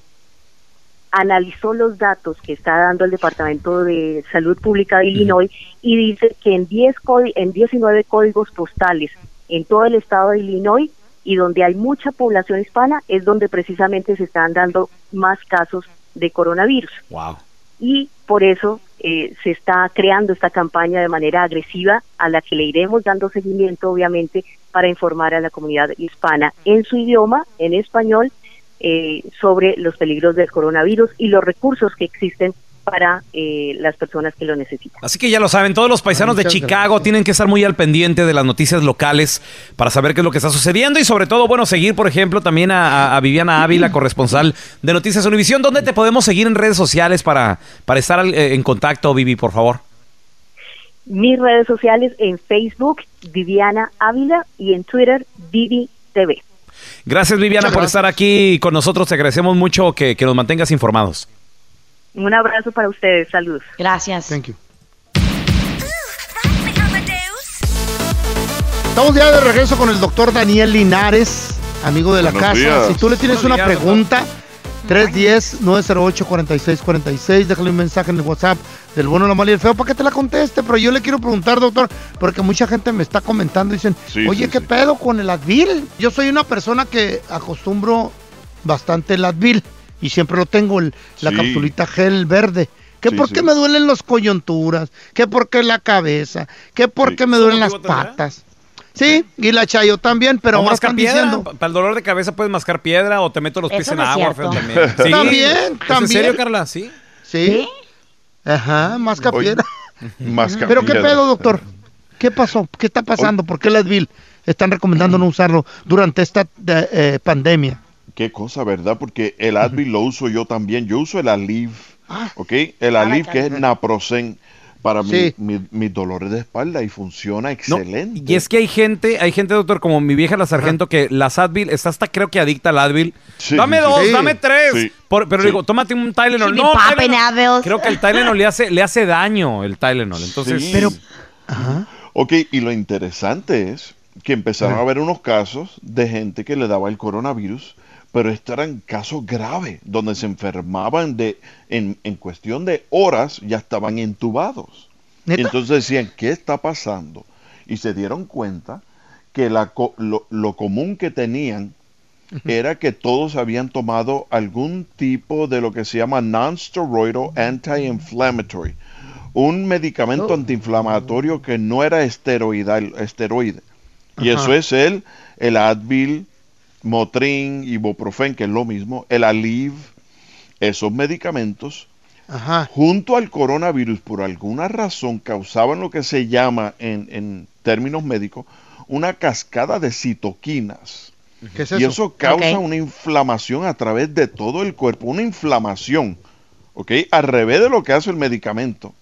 analizó los datos que está dando el Departamento de Salud Pública de Illinois y dice que en 10 códi- en 19 códigos postales en todo el estado de Illinois y donde hay mucha población hispana es donde precisamente se están dando más casos de coronavirus Wow. y por eso eh, se está creando esta campaña de manera agresiva a la que le iremos dando seguimiento obviamente para informar a la comunidad hispana en su idioma, en español, eh, sobre los peligros del coronavirus y los recursos que existen para eh, las personas que lo necesitan. Así que ya lo saben, todos los paisanos de Muchas Chicago tienen que estar muy al pendiente de las noticias locales para saber qué es lo que está sucediendo y sobre todo, bueno, seguir, por ejemplo, también a, a- a Viviana Ávila, corresponsal de Noticias Univisión. ¿Dónde te podemos seguir en redes sociales para, para estar al- eh, en contacto, Vivi, por favor? Mis redes sociales en Facebook, Viviana Ávila, y en Twitter, Vivi TV. Gracias, Viviana, por estar aquí con nosotros. Te agradecemos mucho que, que nos mantengas informados. Un abrazo para ustedes, saludos. Gracias. Thank you. Estamos ya de regreso con el doctor Daniel Linares, amigo de la Buenos casa. días. Si tú le tienes Buenos una días, pregunta, 310-908-4646, déjale un mensaje en el WhatsApp del bueno, la mala y el feo para que te la conteste. Pero yo le quiero preguntar, doctor, porque mucha gente me está comentando, dicen, Sí, oye, sí, ¿qué sí. pedo con el Advil? Yo soy una persona que acostumbro bastante el Advil y siempre lo tengo, el- la Sí. capsulita gel verde. ¿Que Sí, por sí. qué me duelen los coyunturas? ¿Que por qué la cabeza? ¿Que por qué me duelen las patas? Sí, y la chayo también, pero ahora están piedra. diciendo... Para el dolor de cabeza puedes mascar piedra o te meto los pies Eso en no agua, feo también. Sí. También, ¿Es también. ¿En serio, Carla? Sí. Sí. Ajá, masca Oye. piedra. Masca Pero qué piedra. pedo, doctor. ¿Qué pasó? ¿Qué está pasando? ¿Por qué el Advil están recomendando no usarlo durante esta eh, eh, pandemia? Qué cosa, ¿verdad? Porque el Advil lo uso yo también. Yo uso el Aleve, ¿ok? El Aleve que es Naproxen para mi- Sí. mi- mis dolores de espalda y funciona No, excelente. y es que hay gente, hay gente, doctor, como mi vieja la sargento, que las Advil, está hasta creo que adicta al Advil. Sí, dame dos, sí. dame tres. Sí. Por- pero Sí. digo, tómate un Tylenol. No, Tylenol. Creo que el Tylenol le hace, le hace daño, el Tylenol. Entonces, Sí. Ok, y lo interesante es que empezaron a haber unos casos de gente que le daba el coronavirus, pero estos eran casos graves, donde se enfermaban de, en, en cuestión de horas, ya estaban entubados. ¿Neta? Entonces decían, ¿qué está pasando? Y se dieron cuenta que la lo, lo común que tenían era que todos habían tomado algún tipo de lo que se llama non-steroidal anti-inflammatory, un medicamento antiinflamatorio que no era esteroidal, esteroide. Y Ajá. eso es el, el Advil, Motrin, Ibuprofen, que es lo mismo, el Aleve, esos medicamentos Ajá. junto al coronavirus, por alguna razón, causaban lo que se llama en, en términos médicos una cascada de citoquinas. ¿Qué es Y eso? eso causa una inflamación a través de todo el cuerpo, una inflamación, ¿ok? Al revés de lo que hace el medicamento.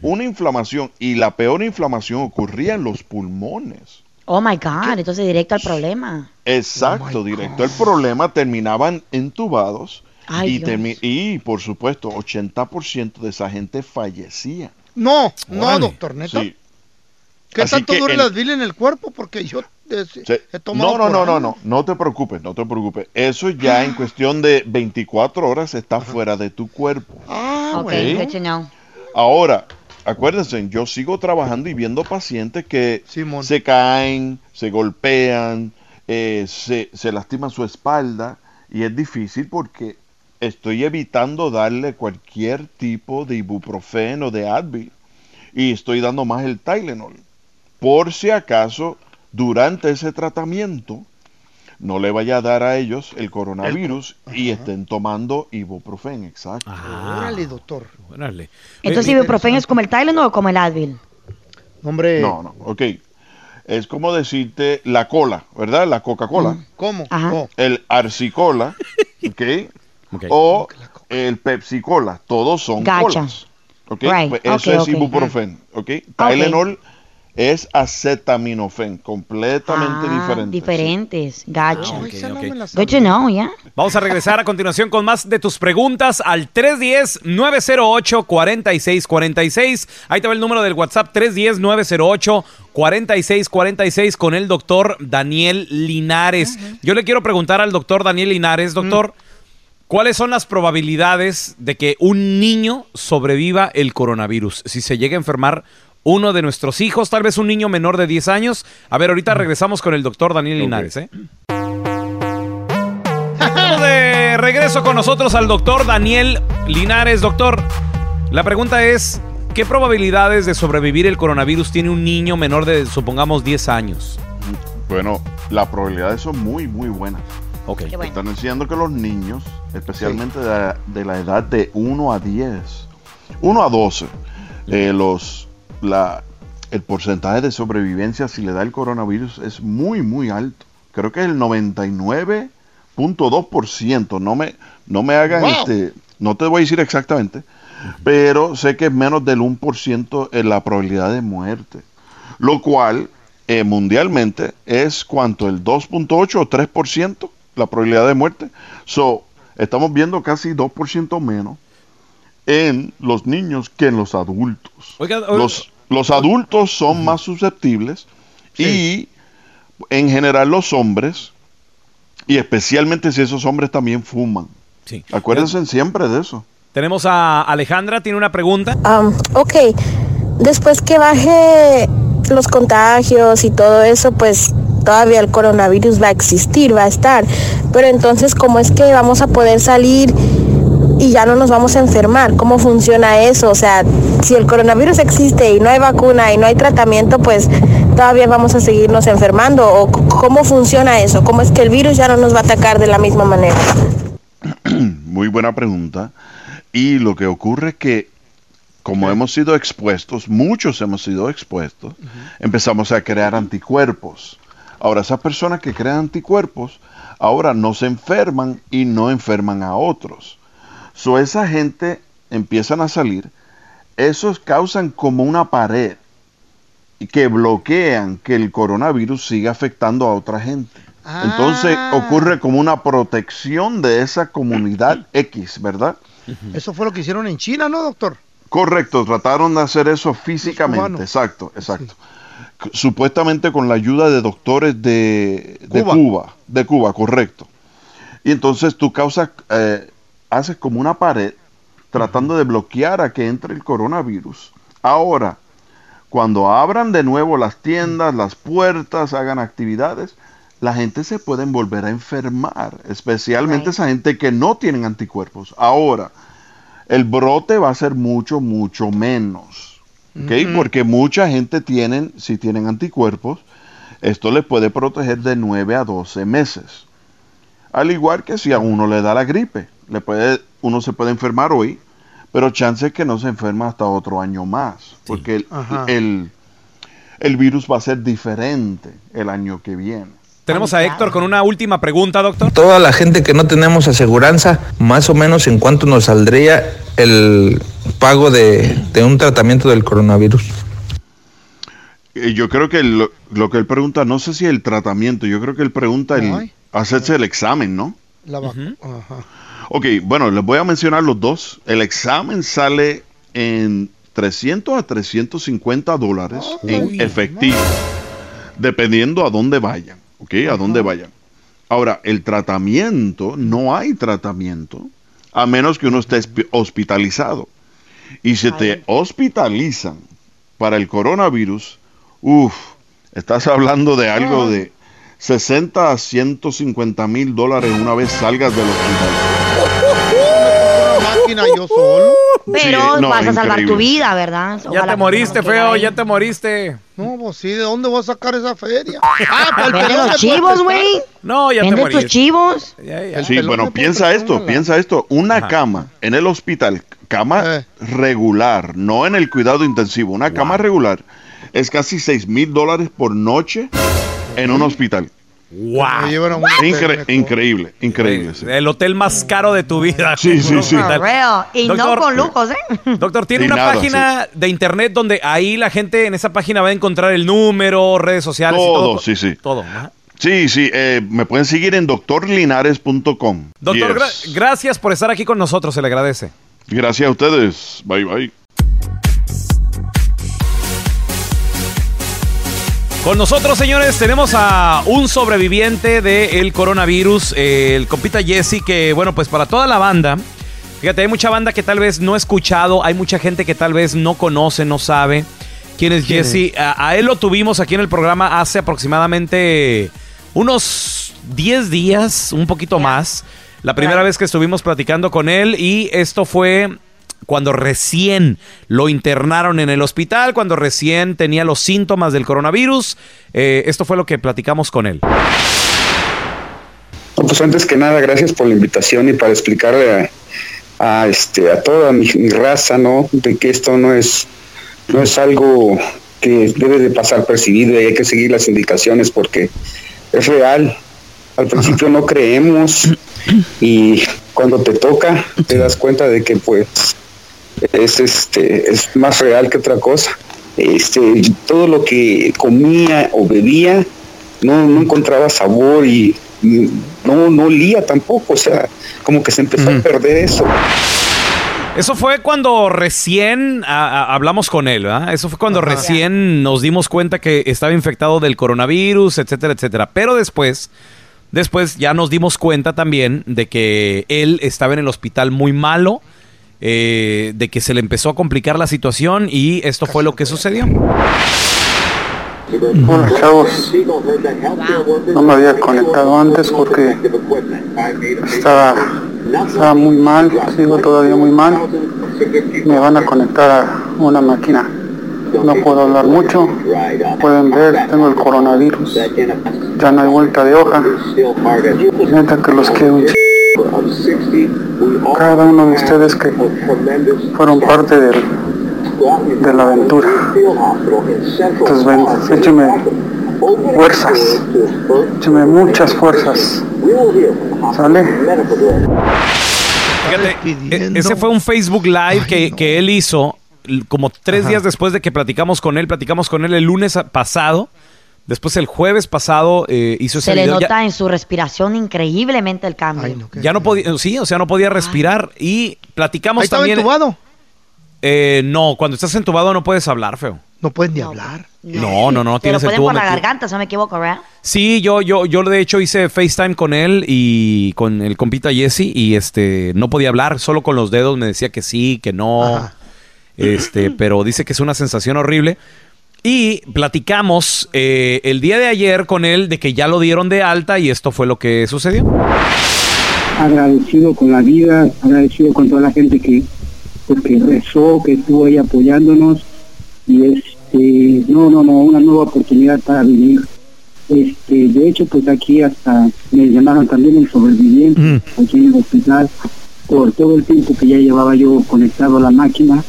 Una inflamación, y la peor inflamación ocurría en los pulmones. Oh my God, entonces directo al problema. Exacto, directo. El problema terminaban entubados Ay, y, termi- y, por supuesto, 80% de esa gente fallecía. No, no, doctor, ¿neta? Sí. ¿Qué Así tanto que dura el Advil en el cuerpo? Porque yo Sí. he tomado No, no, no, no, no, no te preocupes, no te preocupes. Eso ya en cuestión de 24 horas está fuera de tu cuerpo. Ah, Ok, bueno. Ahora, acuérdense, yo sigo trabajando y viendo pacientes que se caen, se golpean, eh, se, se lastima su espalda y es difícil porque estoy evitando darle cualquier tipo de ibuprofeno, de Advil, y estoy dando más el Tylenol. Por si acaso, durante ese tratamiento, no le vaya a dar a ellos el coronavirus y estén tomando ibuprofeno, exacto. Órale, doctor. Órale. Entonces, ibuprofeno es como el Tylenol o como el Advil. Hombre. No, no, ok. Es como decirte la cola, ¿verdad? La Coca-Cola. ¿Cómo? Ajá. ¿Cómo? El Arsicola, ¿ok? O el Pepsi Cola. Todos son Gacha. colas. ¿Ok? Right. Pues eso Ok, es ok. ibuprofeno. ¿Ok? Tylenol es acetaminofén, completamente Ah, diferente. Diferentes. Ok. Good to know, ¿ya? Vamos a regresar a continuación con más de tus preguntas al 310-908-4646. Ahí te va el número del WhatsApp 310-908-4646 con el doctor Daniel Linares. Yo le quiero preguntar al doctor Daniel Linares, doctor, ¿cuáles son las probabilidades de que un niño sobreviva el coronavirus? Si se llega a enfermar uno de nuestros hijos, tal vez un niño menor de 10 años. A ver, ahorita regresamos con el doctor Daniel Linares, ¿eh? De regreso con nosotros al doctor Daniel Linares. Doctor, la pregunta es, ¿qué probabilidades de sobrevivir el coronavirus tiene un niño menor de, supongamos, 10 años? Bueno, las probabilidades son muy, muy buenas. Ok. Están diciendo que los niños, especialmente de, la- de la edad de 1 a 10, 1 a 12, eh, los, la, el porcentaje de sobrevivencia si le da el coronavirus es muy, muy alto. Creo que es el 99.2%. No me, no me hagan Wow. este, no te voy a decir exactamente, pero sé que es menos del 1% en la probabilidad de muerte. Lo cual eh, mundialmente es cuanto el 2.8 o 3% la probabilidad de muerte. So, estamos viendo casi 2% menos en los niños que en los adultos. Oiga, oiga- Los, los adultos son más susceptibles y en general los hombres, y especialmente si esos hombres también fuman. Sí. Acuérdense siempre de eso. Tenemos a Alejandra, tiene una pregunta. Am, ok, después que baje los contagios y todo eso, pues todavía el coronavirus va a existir, va a estar. Pero entonces, ¿cómo es que vamos a poder salir y ya no nos vamos a enfermar? ¿Cómo funciona eso? O sea, si el coronavirus existe y no hay vacuna y no hay tratamiento, pues todavía vamos a seguirnos enfermando. ¿O cómo funciona eso? ¿Cómo es que el virus ya no nos va a atacar de la misma manera? Muy buena pregunta. Y lo que ocurre es que, como hemos sido expuestos, muchos hemos sido expuestos, empezamos a crear anticuerpos. Ahora, esas personas que crean anticuerpos, ahora no se enferman y no enferman a otros. So, esa gente empiezan a salir, esos causan como una pared y que bloquean que el coronavirus siga afectando a otra gente. Entonces ocurre como una protección de esa comunidad X, ¿verdad? Eso fue lo que hicieron en China, ¿no, doctor? Correcto, trataron de hacer eso físicamente, exacto, exacto. Supuestamente con la ayuda de doctores de, de Cuba. Cuba. de Cuba, correcto. Y entonces tú causas, eh, haces como una pared tratando de bloquear a que entre el coronavirus. Ahora, cuando abran de nuevo las tiendas, las puertas, hagan actividades, la gente se puede volver a enfermar, especialmente esa gente que no tienen anticuerpos. Ahora, el brote va a ser mucho, mucho menos. ¿ok? Ujú. Porque mucha gente tienen, si tienen anticuerpos, esto les puede proteger de 9 a 12 meses. Al igual que si a uno le da la gripe, le puede, uno se puede enfermar hoy, pero chance es que no se enferma hasta otro año más, porque el, el, el virus va a ser diferente el año que viene. Tenemos a Héctor con una última pregunta, doctor. Toda la gente que no tenemos aseguranza, más o menos en cuánto nos saldría el pago de, de un tratamiento del coronavirus. Eh, Yo creo que lo, lo que él pregunta, no sé si el tratamiento, yo creo que él pregunta el. Hacerse el examen, ¿no? La Ajá. Ok, bueno, les voy a mencionar los dos. El examen sale en 300 a 350 dólares en Uy, efectivo, dependiendo a dónde vayan, ¿ok? A dónde vayan. Ahora, el tratamiento, no hay tratamiento, a menos que uno esté hospitalizado. Y si te hospitalizan para el coronavirus, uff, estás hablando de algo de 60 a 150 mil dólares una vez salgas del hospital. Máquina yo solo. Pero Sí, no, vas a salvar tu vida, ¿verdad? Ya te moriste, no feo, ahí. ya te moriste. No, pues sí, ¿de dónde voy a sacar esa feria? Ah, para el Vende pelón los chivos, güey. No, ya te Vende moriste. tus chivos. Sí, bueno, piensa esto, piensa esto. Una cama en el hospital, cama regular, no en el cuidado intensivo, una cama regular, es casi 6 mil dólares por noche en un hospital. ¡Wow! Incre- increíble, increíble. sí. El hotel más caro de tu vida. Sí, sí, sí. Real. Y no Doctor- con lujos, ¿eh? Doctor, tiene Ni una nada, página de internet donde ahí la gente en esa página va a encontrar el número, redes sociales y Todo, todo. sí, sí. Todo. Sí, sí, eh, me pueden seguir en doctorlinares.com. Doctor, Yes. gra- gracias por estar aquí con nosotros, se le agradece. Gracias a ustedes. Bye, bye. Con nosotros, señores, tenemos a un sobreviviente del coronavirus, eh, el compita Jesse, que, bueno, pues para toda la banda, fíjate, hay mucha banda que tal vez no ha escuchado, hay mucha gente que tal vez no conoce, no sabe quién es ¿Quién Jesse. A, a él lo tuvimos aquí en el programa hace aproximadamente unos 10 días, un poquito más. La primera vez que estuvimos platicando con él y esto fue cuando recién lo internaron en el hospital, cuando recién tenía los síntomas del coronavirus. Eh, esto fue lo que platicamos con él. Pues antes que nada, gracias por la invitación y para explicarle a, a, este, a toda mi, mi raza, ¿no? De que esto no es, no es algo que debe de pasar percibido y hay que seguir las indicaciones porque es real. Al principio no creemos y cuando te toca te das cuenta de que pues es este es más real que otra cosa. Este todo lo que comía o bebía no, no encontraba sabor y no, no olía tampoco, o sea, como que se empezó a perder eso. Eso fue cuando recién a- a- hablamos con él, ¿verdad? Eso fue cuando recién nos dimos cuenta que estaba infectado del coronavirus, etcétera, etcétera. Pero después, después ya nos dimos cuenta también de que él estaba en el hospital muy malo, eh, de que se le empezó a complicar la situación y esto fue lo que sucedió. Hola chavos, no me había conectado antes porque estaba, estaba muy mal, sigo todavía muy mal. Me van a conectar a una máquina. No puedo hablar mucho. Pueden ver, tengo el coronavirus. Ya no hay vuelta de hoja. Neta que los quiero un ch- Cada uno de ustedes que fueron parte del, de la aventura. Entonces ven, écheme fuerzas, écheme muchas fuerzas. ¿Sale? Fíjate, e- ese fue un Facebook Live que, que él hizo como tres Ajá. días después de que platicamos con él. Platicamos con él el lunes pasado. Después el jueves pasado eh, hizo ese Se le. Ya- nota en su respiración increíblemente el cambio. Ya no podía, sí, o sea, no podía respirar y platicamos Ahí estaba también. entubado. Eh, no, cuando estás entubado no puedes hablar, feo. No pueden ni hablar. No, no, no, lo tienes el tubo por la metido. garganta, si no me equivoco, ¿verdad? Sí, yo, yo, yo de hecho hice FaceTime con él y con el compita Jesse y este no podía hablar, solo con los dedos me decía que sí, que no. Este, pero dice que es una sensación horrible. Y platicamos eh, el día de ayer con él de que ya lo dieron de alta y esto fue lo que sucedió. agradecido con la vida, agradecido con toda la gente que, pues, que rezó, que estuvo ahí apoyándonos y este, no, no, no, una nueva oportunidad para vivir. Este, de hecho, pues aquí hasta me llamaron también el sobreviviente, aquí en el hospital, por todo el tiempo que ya llevaba yo conectado a la máquina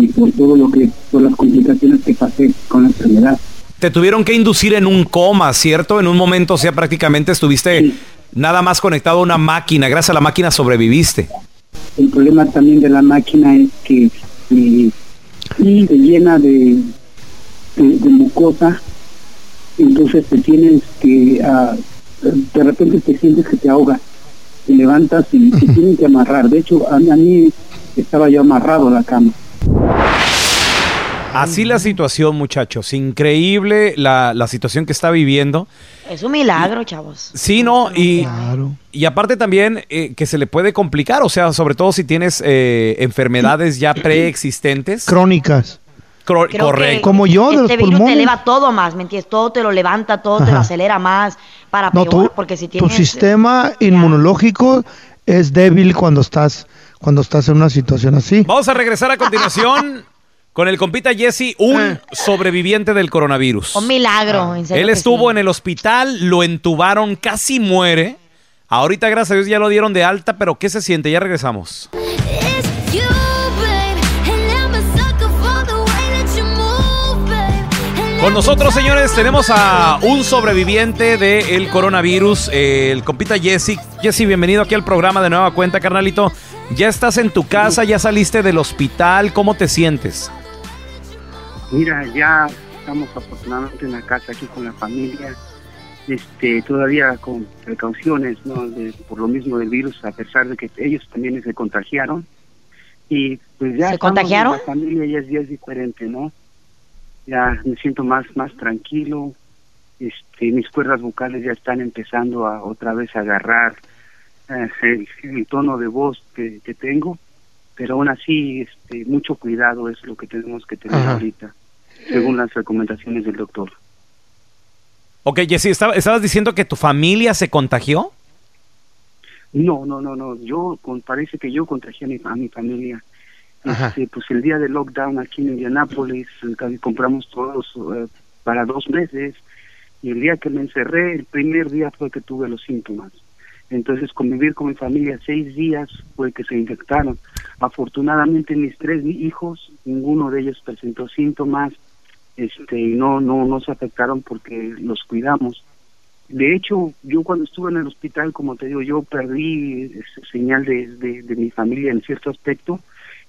y por todo lo que, por las complicaciones que pasé con la enfermedad. Te tuvieron que inducir en un coma, ¿cierto? En un momento, o sea, prácticamente estuviste nada más conectado a una máquina. Gracias a la máquina sobreviviste. El problema también de la máquina es que eh, se llena de, de, de mucosa, entonces te tienes que, ah, de repente te sientes que te ahogas, te levantas y te tienen que amarrar. De hecho, a, mí- a mí estaba yo amarrado a la cama. Así la situación, muchachos. Increíble la, la situación que está viviendo. Es un milagro, chavos. Sí, ¿no? Y, y aparte también eh, que se le puede complicar, o sea, sobre todo si tienes eh, enfermedades ya preexistentes. Crónicas. Cro- Creo correcto. que Como yo, de este los virus pulmones. te eleva todo más, ¿me entiendes? Todo te lo levanta, todo te lo acelera más para No, peor, tú- porque si tu tienes... sistema inmunológico es débil cuando estás, cuando estás en una situación así. Vamos a regresar a continuación con el compita Jesse, un Eh. sobreviviente del coronavirus. Un milagro, en serio Él estuvo sí. en el hospital, lo entubaron, casi muere. Ahorita, gracias a Dios, ya lo dieron de alta, pero ¿qué se siente? Ya regresamos. Con nosotros, señores, tenemos a un sobreviviente del coronavirus, eh, el compita Jesse. Jesse, bienvenido aquí al programa de Nueva Cuenta, carnalito. Ya estás en tu casa, ya saliste del hospital, ¿cómo te sientes? Mira, ya estamos afortunadamente en la casa aquí con la familia, este, todavía con precauciones, ¿no? De- por lo mismo del virus, a pesar de que ellos también se contagiaron. Y pues ya ¿Se contagiaron? La familia ya es, ya es diferente, ¿no? Ya me siento más, más tranquilo. Este, mis cuerdas vocales ya están empezando a otra vez a agarrar eh, el, tono de voz que, que tengo pero aún así este, mucho cuidado es lo que tenemos que tener Ajá. ahorita según las recomendaciones del doctor Ok, Jesse, estaba- estabas diciendo que tu familia se contagió. no no no no yo con, parece que yo contagié a mi, a mi familia este, pues el día del lockdown aquí en Indianápolis compramos todos eh, para dos meses y el día que me encerré el primer día fue que tuve los síntomas entonces convivir con mi familia seis días fue que se infectaron. Afortunadamente mis tres hijos ninguno de ellos presentó síntomas este no no no se afectaron porque los cuidamos. De hecho yo cuando estuve en el hospital como te digo yo perdí ese señal de, de, de mi familia en cierto aspecto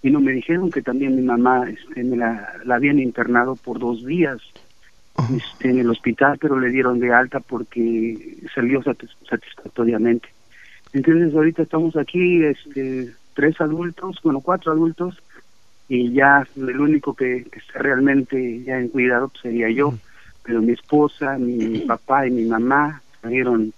y no me dijeron que también mi mamá este, me la, la habían internado por dos días este, en el hospital pero le dieron de alta porque salió satis- satisfactoriamente. Entonces ahorita estamos aquí este tres adultos bueno cuatro adultos y ya el único que, que está realmente ya en cuidado pues, sería yo. Pero mi esposa mi papá y mi mamá salieron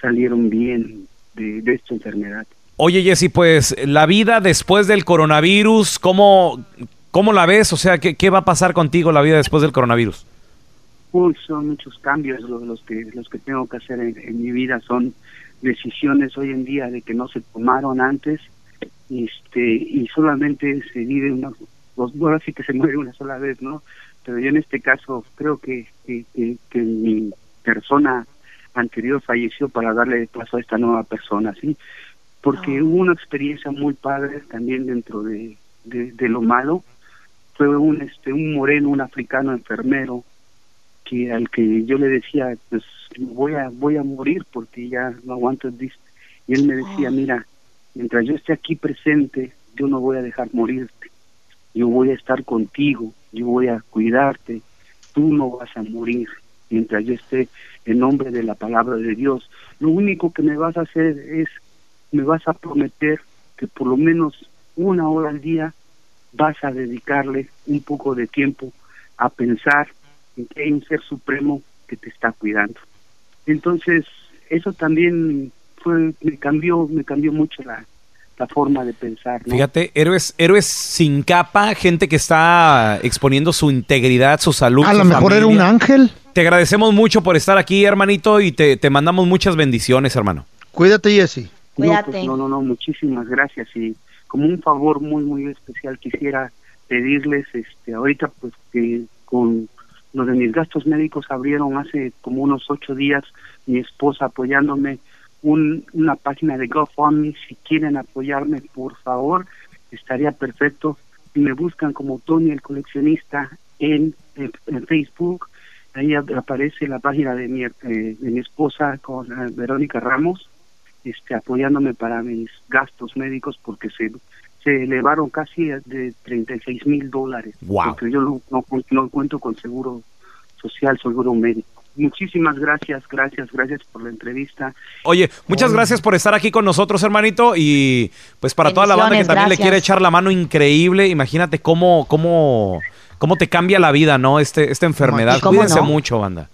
salieron bien de, de esta enfermedad. Oye, Jesse, pues la vida después del coronavirus, ¿cómo, cómo la ves? O sea, ¿qué, ¿qué va a pasar contigo la vida después del coronavirus? Uy, son muchos cambios los, los que los que tengo que hacer en, en mi vida. Son decisiones hoy en día de que no se tomaron antes este y solamente se vive una dos ahora sí que se muere una sola vez no pero yo en este caso creo que que, que, que mi persona anterior falleció para darle paso a esta nueva persona sí porque hubo una experiencia muy padre también dentro de, de, de lo malo. Fue un este un moreno un africano enfermero que al que yo le decía pues voy a voy a morir porque ya no aguanto el y él me decía mira mientras yo esté aquí presente yo no voy a dejar morirte. Yo voy a estar contigo yo voy a cuidarte. Tú no vas a morir mientras yo esté en nombre de la palabra de Dios. Lo único que me vas a hacer es me vas a prometer que por lo menos una hora al día vas a dedicarle un poco de tiempo a pensar en que hay un ser supremo que te está cuidando. Entonces, eso también fue, me cambió, me cambió mucho la, la forma de pensar. ¿no? Fíjate, héroes, héroes sin capa, gente que está exponiendo su integridad, su salud. A su lo mejor era un ángel. Te agradecemos mucho por estar aquí, hermanito, y te, te mandamos muchas bendiciones, hermano. Cuídate, Jesse. No, pues, no, no, no, muchísimas gracias y como un favor muy, muy especial quisiera pedirles, este, ahorita pues que con lo de mis gastos médicos abrieron hace como unos ocho días mi esposa apoyándome un, una página de GoFundMe, si quieren apoyarme por favor, estaría perfecto. Me buscan como Tony el coleccionista en, Facebook, ahí ap- aparece la página de mi, eh, de mi esposa con eh, Verónica Ramos este, apoyándome para mis gastos médicos porque se, se elevaron casi de 36 mil dólares. Wow. Porque yo no, no, no cuento con seguro social, seguro médico. Muchísimas gracias, gracias, gracias por la entrevista. Oye, muchas gracias por estar aquí con nosotros, hermanito. Y pues para toda la banda que también le quiere echar la mano increíble, imagínate cómo, cómo, cómo te cambia la vida, ¿no? Este, esta enfermedad. ¿Cómo Cuídense no? mucho, banda.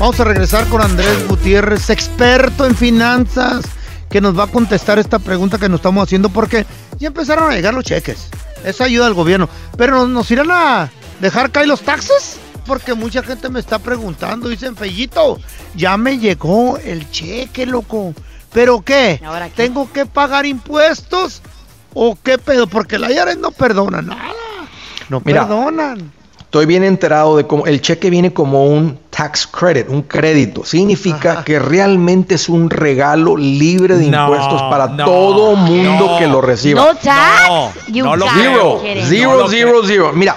Vamos a regresar con Andrés Gutiérrez, experto en finanzas, que nos va a contestar esta pregunta que nos estamos haciendo porque ya empezaron a llegar los cheques. Esa ayuda al gobierno. Pero ¿nos, nos irán a dejar caer los taxes? Porque mucha gente me está preguntando. Dicen, Fellito, ya me llegó el cheque, loco. ¿Pero qué? ¿Tengo que pagar impuestos? ¿O qué pedo? Porque la IRS no perdona nada. No Mira, perdonan. Estoy bien enterado de cómo el cheque viene como un tax credit, un crédito. Significa que realmente es un regalo libre de No, impuestos para no, todo mundo no. que lo reciba. No tax. No, You no lo. Zero, zero, zero, zero. Mira,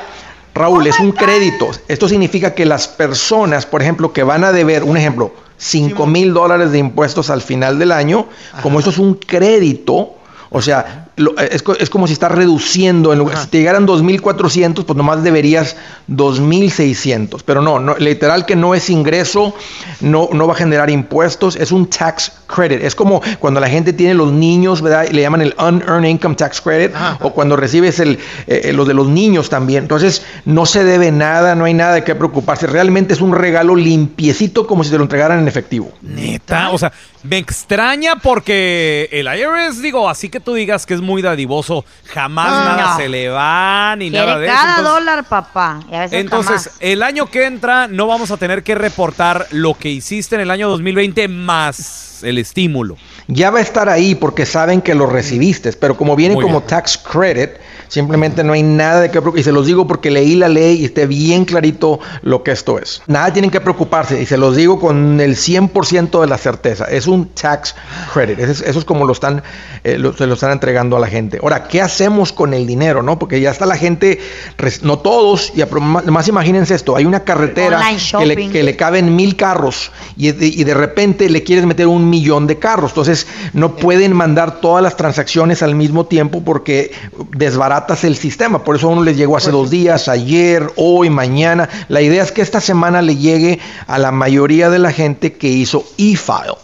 Raúl, es un crédito. Esto significa que las personas, por ejemplo, que van a deber, un ejemplo, 5 mil dólares de impuestos al final del año, como esto es un crédito, o sea, lo- es, co- es como si estás reduciendo, en lugar, si te llegaran 2.400, pues nomás deberías 2.600, pero no, no, literal que no es ingreso, no, no va a generar impuestos, es un tax credit, es como cuando la gente tiene los niños, ¿verdad? Le llaman el unearned income tax credit, o cuando recibes el, eh, lo de los niños también, entonces no se debe nada, no hay nada de qué preocuparse, realmente es un regalo limpiecito como si te lo entregaran en efectivo. Neta, o sea, me extraña porque el IRS, digo, así que tú digas que es muy dadivoso, jamás nada No. se le va ni nada de eso. cada Entonces, dólar, papá. Y a veces entonces, jamás. el año que entra no vamos a tener que reportar lo que hiciste en el año 2020 más el estímulo. ya va a estar ahí porque saben que lo recibiste, pero como viene Muy como bien. tax credit, simplemente no hay nada de qué preocuparse. Y se los digo porque leí la ley y esté bien clarito lo que esto es. Nada tienen que preocuparse y se los digo con el 100% de la certeza. Es un tax credit. Eso es, eso es como lo están, eh, lo- se lo están entregando a la gente. Ahora, ¿qué hacemos con el dinero? no Porque ya está la gente, no todos, y más, imagínense esto, hay una carretera que le, que le caben mil carros y de, y de repente le quieres meter un millón de carros. Entonces no pueden mandar todas las transacciones al mismo tiempo porque desbaratas el sistema. Por eso a uno les llegó hace dos días, ayer, hoy, mañana. La idea es que esta semana le llegue a la mayoría de la gente que hizo e-file.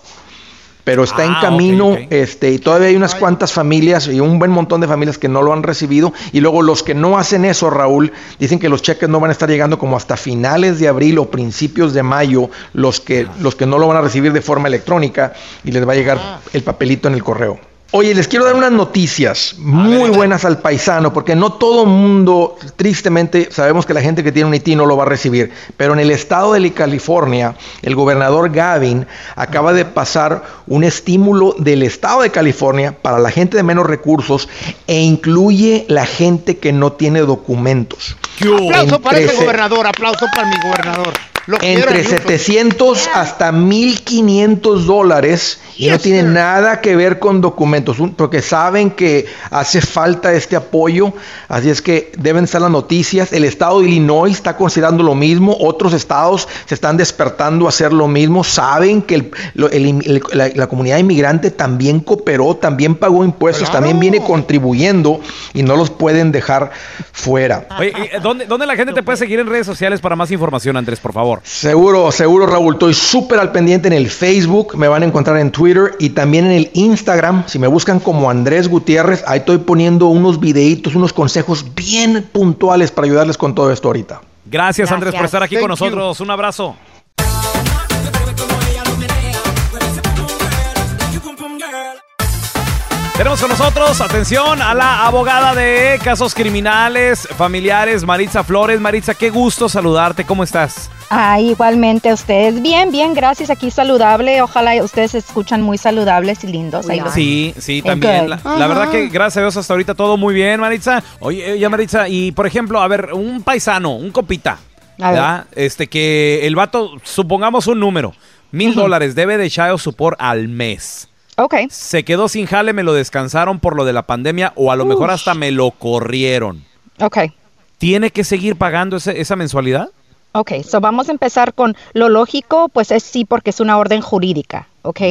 Pero está en Ah, camino, este, y todavía hay unas cuantas familias y un buen montón de familias que no lo han recibido. Y luego los que no hacen eso, Raúl, dicen que los cheques no van a estar llegando como hasta finales de abril o principios de mayo, los que, los que no lo van a recibir de forma electrónica y les va a llegar el papelito en el correo. Oye, les quiero dar unas noticias muy buenas al paisano, porque no todo mundo, tristemente, sabemos que la gente que tiene un IT no lo va a recibir, pero en el estado de California, el gobernador Gavin acaba de pasar un estímulo del estado de California para la gente de menos recursos e incluye la gente que no tiene documentos. Aplauso para ese se- gobernador, aplauso para mi gobernador. Lo entre Newton. 700 hasta 1500 dólares y no tiene sir. nada que ver con documentos, porque saben que hace falta este apoyo, así es que deben estar las noticias. El estado de Illinois está considerando lo mismo, otros estados se están despertando a hacer lo mismo, saben que el- lo- el im- el- la, la comunidad inmigrante también cooperó, también pagó impuestos, Claro. también viene contribuyendo y no los pueden dejar fuera. Oye, ¿y ¿dónde, ¿dónde la gente te puede seguir en redes sociales para más información, Andrés, por favor? Seguro, seguro, Raúl. Estoy súper al pendiente en el Facebook, me van a encontrar en Twitter y también en el Instagram. Si me buscan como Andrés Gutiérrez, ahí estoy poniendo unos videitos, unos consejos bien puntuales para ayudarles con todo esto ahorita. Gracias, Andrés, por estar aquí Thank con you. nosotros. Un abrazo. Tenemos con nosotros, atención, a la abogada de casos criminales familiares, Maritza Flores. Maritza, qué gusto saludarte. ¿Cómo estás? Ah, igualmente a ustedes. Bien, bien, gracias. Aquí saludable. Ojalá ustedes se escuchan muy saludables y lindos. Ahí los- Sí, sí, también. La, verdad que gracias a Dios hasta ahorita todo muy bien, Maritza. Oye, ya Maritza, y por ejemplo, a ver, un paisano, un copita. ¿verdad? Este que el vato, supongamos un número, mil dólares debe de child support al mes. Ok. Se quedó sin jale, me lo descansaron por lo de la pandemia o a lo mejor hasta me lo corrieron. Ok. ¿Tiene que seguir pagando ese- esa mensualidad? Ok, so vamos a empezar con lo lógico, pues es sí porque es una orden jurídica, ¿ok?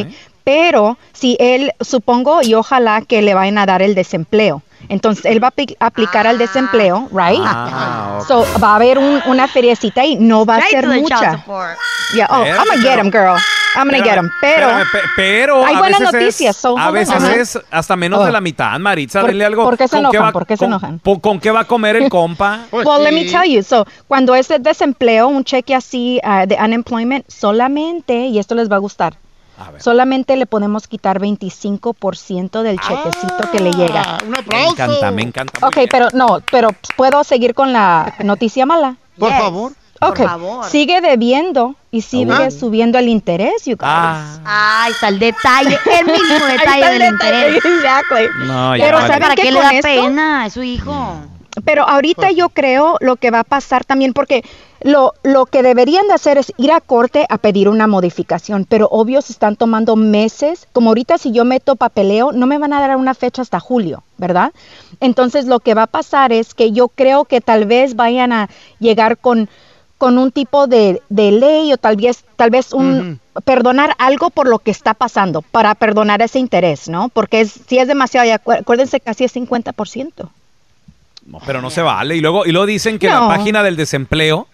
Pero si él, supongo y ojalá que le vayan a dar el desempleo. Entonces él va a apli- aplicar al desempleo, right? Ah, ok. So va a haber un- una feriecita y no va a Right ser to the child mucha. support. Yeah, oh, I'm gonna get him, girl. I'm gonna get him. Pero Espérame, pe- pero hay a buenas veces noticias. Es, so a on. veces Ajá. es hasta menos Oh. de la mitad, Maritza. ¿Por- Dile algo. por qué se ¿con enojan? va- ¿Por qué se con- enojan? po- ¿Con qué va a comer el compa? Pues well, let me sí. tell you. So, cuando es de desempleo, un cheque así ah, de unemployment, solamente, y esto les va a gustar, solamente le podemos quitar 25% del chequecito que le llega. Ah, Me encanta, me encanta. Ok, pero no, pero ¿puedo seguir con la noticia mala? Por favor. Ok, Por favor. sigue debiendo y sigue Ah. subiendo el interés, you guys. Ah, Ahí está el detalle, el mínimo Ahí detalle del detalle, interés. Exactly. no, ya Pero vale. ¿saben ¿Para qué qué le da esto? pena? Es su hijo. Pero ahorita yo creo lo que va a pasar también, porque lo, lo que deberían de hacer es ir a corte a pedir una modificación, pero obvio se están tomando meses. Como ahorita si yo meto papeleo, no me van a dar una fecha hasta julio, ¿verdad? Entonces lo que va a pasar es que yo creo que tal vez vayan a llegar con, con un tipo de, de ley o tal vez, tal vez un... perdonar algo por lo que está pasando, para perdonar ese interés, ¿no? Porque es, si es demasiado, acuérdense que así es 50%. No, pero no se vale. Y luego, y luego dicen que No. la página del desempleo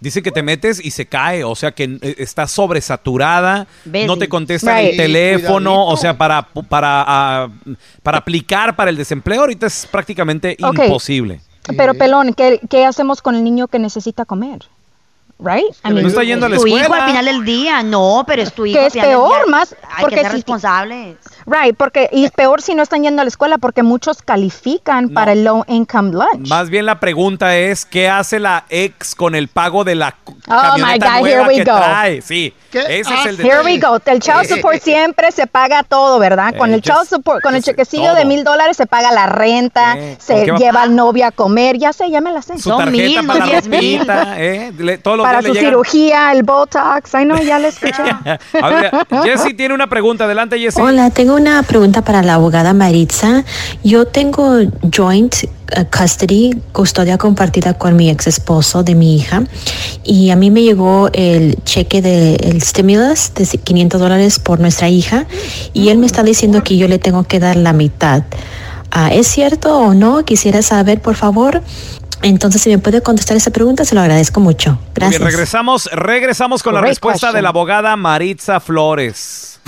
dice que te metes y se cae, o sea que eh, está sobresaturada, Busy. no te contestan Right. el teléfono, Cuidadito. o sea, para, para, ah, para aplicar para el desempleo ahorita es prácticamente imposible. Pero pelón, ¿qué, qué hacemos con el niño que necesita comer? Right? I No mean, está yendo a la tu hijo escuela. al final del día. No, pero es tu hijo. Que es peor, día. más, Hay porque que ser si- responsables. Right, porque y peor si no están yendo a la escuela porque muchos califican para el low income lunch. Más bien la pregunta es, ¿qué hace la ex con el pago de la Oh, camioneta my God, nueva here we que go. trae? Sí, ¿Qué ese es el detalle. Here we go. El child support siempre se paga todo, ¿verdad? Con Eh, el child support, con el chequecillo todo. de mil dólares se paga la renta, Eh, ¿con se lleva al novio a comer, ya sé, ya me la sé. Su Son tarjeta mil, no para la diez mil. ¿eh? Le- todos los Para su llegan- cirugía, el Botox, ay no, ya le escuché. Jessy tiene una pregunta. Adelante, Jessy. Hola, tengo una pregunta para la abogada Maritza. Yo tengo joint uh, custody, custodia compartida con mi ex esposo de mi hija y a mí me llegó el cheque del stimulus de 500 dólares por nuestra hija y él me está diciendo que yo le tengo que dar la mitad. Ah, ¿Es cierto o no? Quisiera saber, por favor. Entonces, si me puede contestar esa pregunta, se lo agradezco mucho. Gracias. bien, regresamos, regresamos con la respuesta question. de la abogada Maritza Flores.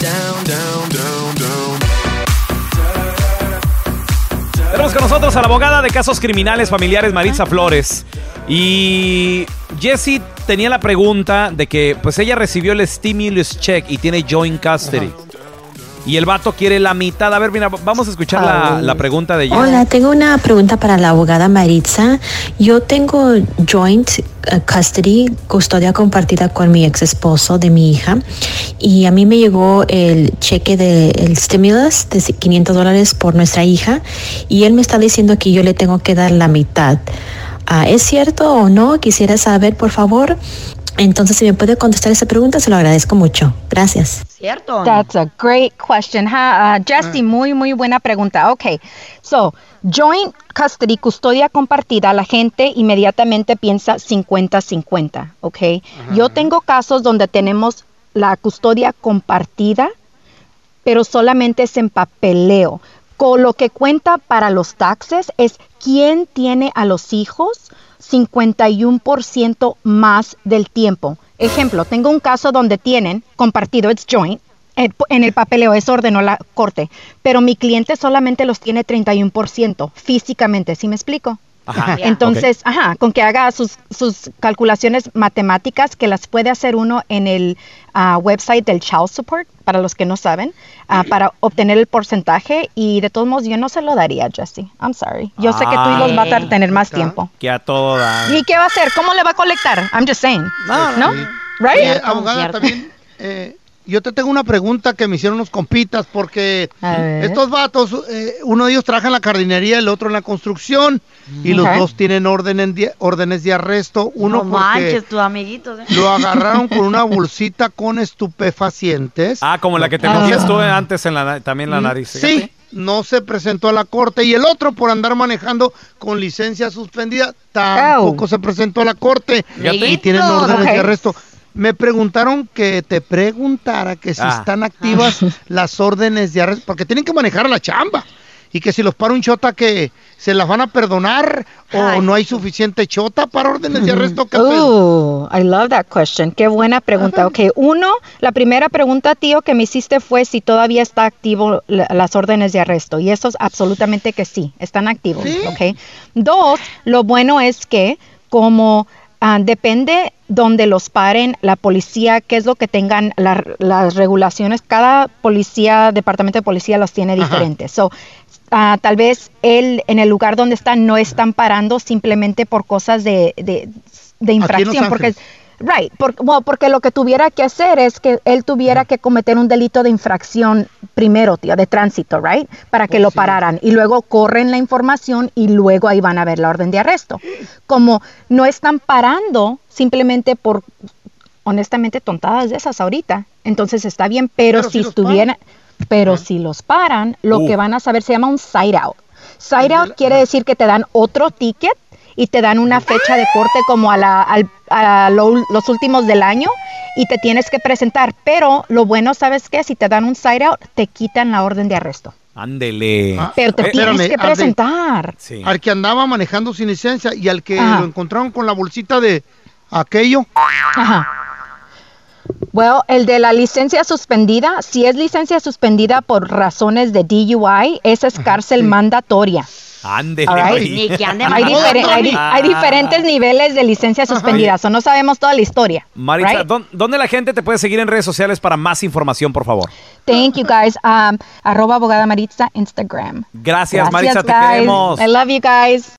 Tenemos con nosotros a la abogada de casos criminales familiares Maritza Flores. Y Jessie tenía la pregunta de que pues ella recibió el stimulus check y tiene joint custody. Y el vato quiere la mitad. A ver, mira, vamos a escuchar la, la pregunta de Jessie. Hola, tengo una pregunta para la abogada Maritza. Yo tengo joint uh, custody, custodia compartida con mi ex esposo de mi hija y a mí me llegó el cheque del stimulus de 500 dólares por nuestra hija y él me está diciendo que yo le tengo que dar la mitad. Ah, ¿Es cierto o no? Quisiera saber, por favor. Entonces, si me puede contestar esa pregunta, se lo agradezco mucho. Gracias. ¿Cierto? That's a great question. huh? Uh, Jesse, muy, muy buena pregunta. Ok, so, joint custody, custodia compartida, la gente inmediatamente piensa 50-50, ok. Yo tengo casos donde tenemos la custodia compartida, pero solamente es en papeleo. Con lo que cuenta para los taxes es quién tiene a los hijos 51% más del tiempo. Ejemplo, tengo un caso donde tienen compartido, it's joint, en el papeleo, eso ordenó la corte, pero mi cliente solamente los tiene 31% físicamente, ¿sí me explico? Ajá. Entonces, ajá, con que haga sus, sus calculaciones matemáticas que las puede hacer uno en el ah, website del Child Support, para los que no saben, ah, para obtener el porcentaje y de todos modos yo no se lo daría, Jesse. I'm sorry. Yo sé que tú y los vas a tener más tiempo. Que a todo da. ¿Y qué va a hacer? ¿Cómo le va a colectar? I'm just saying. ¿No? Sí. Right? Eh, abogada, también, eh, yo te tengo una pregunta que me hicieron unos compitas porque estos vatos, eh, uno de ellos trabaja en la jardinería, el otro en la construcción y los dos tienen orden de- órdenes de arresto. Uno no porque manches, tus amiguitos. ¿eh? lo agarraron con una bolsita con estupefacientes. Ah, como la que te Ah. metías tú antes en la también la Mm, nariz. Sí, no se presentó a la corte y el otro por andar manejando con licencia suspendida tampoco se presentó a la corte Fíjate. y tienen órdenes de arresto. Me preguntaron que te preguntara que si Ah. están activas las órdenes de arresto, porque tienen que manejar la chamba. Y que si los para un chota que se las van a perdonar o no hay suficiente chota para órdenes de arresto. ¿qué? Oh, I love that question. Qué buena pregunta. Ok, uno, la primera pregunta, tío, que me hiciste fue si todavía está activo la- las órdenes de arresto. Y eso es absolutamente que sí, están activos. Ok. Dos, lo bueno es que como ah, depende donde los paren, la policía, qué es lo que tengan la- las regulaciones. Cada policía, departamento de policía los tiene diferentes. So, ah, tal vez él en el lugar donde están no están parando simplemente por cosas de, de, de infracción. Porque. Right, porque lo que tuviera que hacer es que él tuviera que cometer un delito de infracción primero, tío, de tránsito, right? Para que lo pararan. Y luego corren la información y luego ahí van a ver la orden de arresto. Como no están parando simplemente por, honestamente, tontadas de esas ahorita. Entonces está bien, pero, Pero si si estuvieran, pero si los paran, lo Uh. que van a saber se llama un side out. Side out quiere decir que te dan otro ticket y te dan una fecha de corte como a, la, al- a lo- los últimos del año y te tienes que presentar. Pero lo bueno, ¿sabes qué? Si te dan un side out, te quitan la orden de arresto. Ándele. Pero te Eh, tienes espérame, que al de- presentar. Sí. Al que andaba manejando sin licencia y al que Ajá. lo encontraron con la bolsita de aquello. Ajá. Bueno, el de la licencia suspendida, si es licencia suspendida por razones de DUI, esa es cárcel mandatoria. Right. güey. Hay, hay di- hay diferentes niveles de licencia suspendida, so no sabemos toda la historia. Maritza, right? ¿dó- ¿dónde la gente te puede seguir en redes sociales para más información, por favor? Thank you guys. Um, arroba abogada Maritza, Instagram. Gracias, Maritza, te guys. queremos. I love you guys.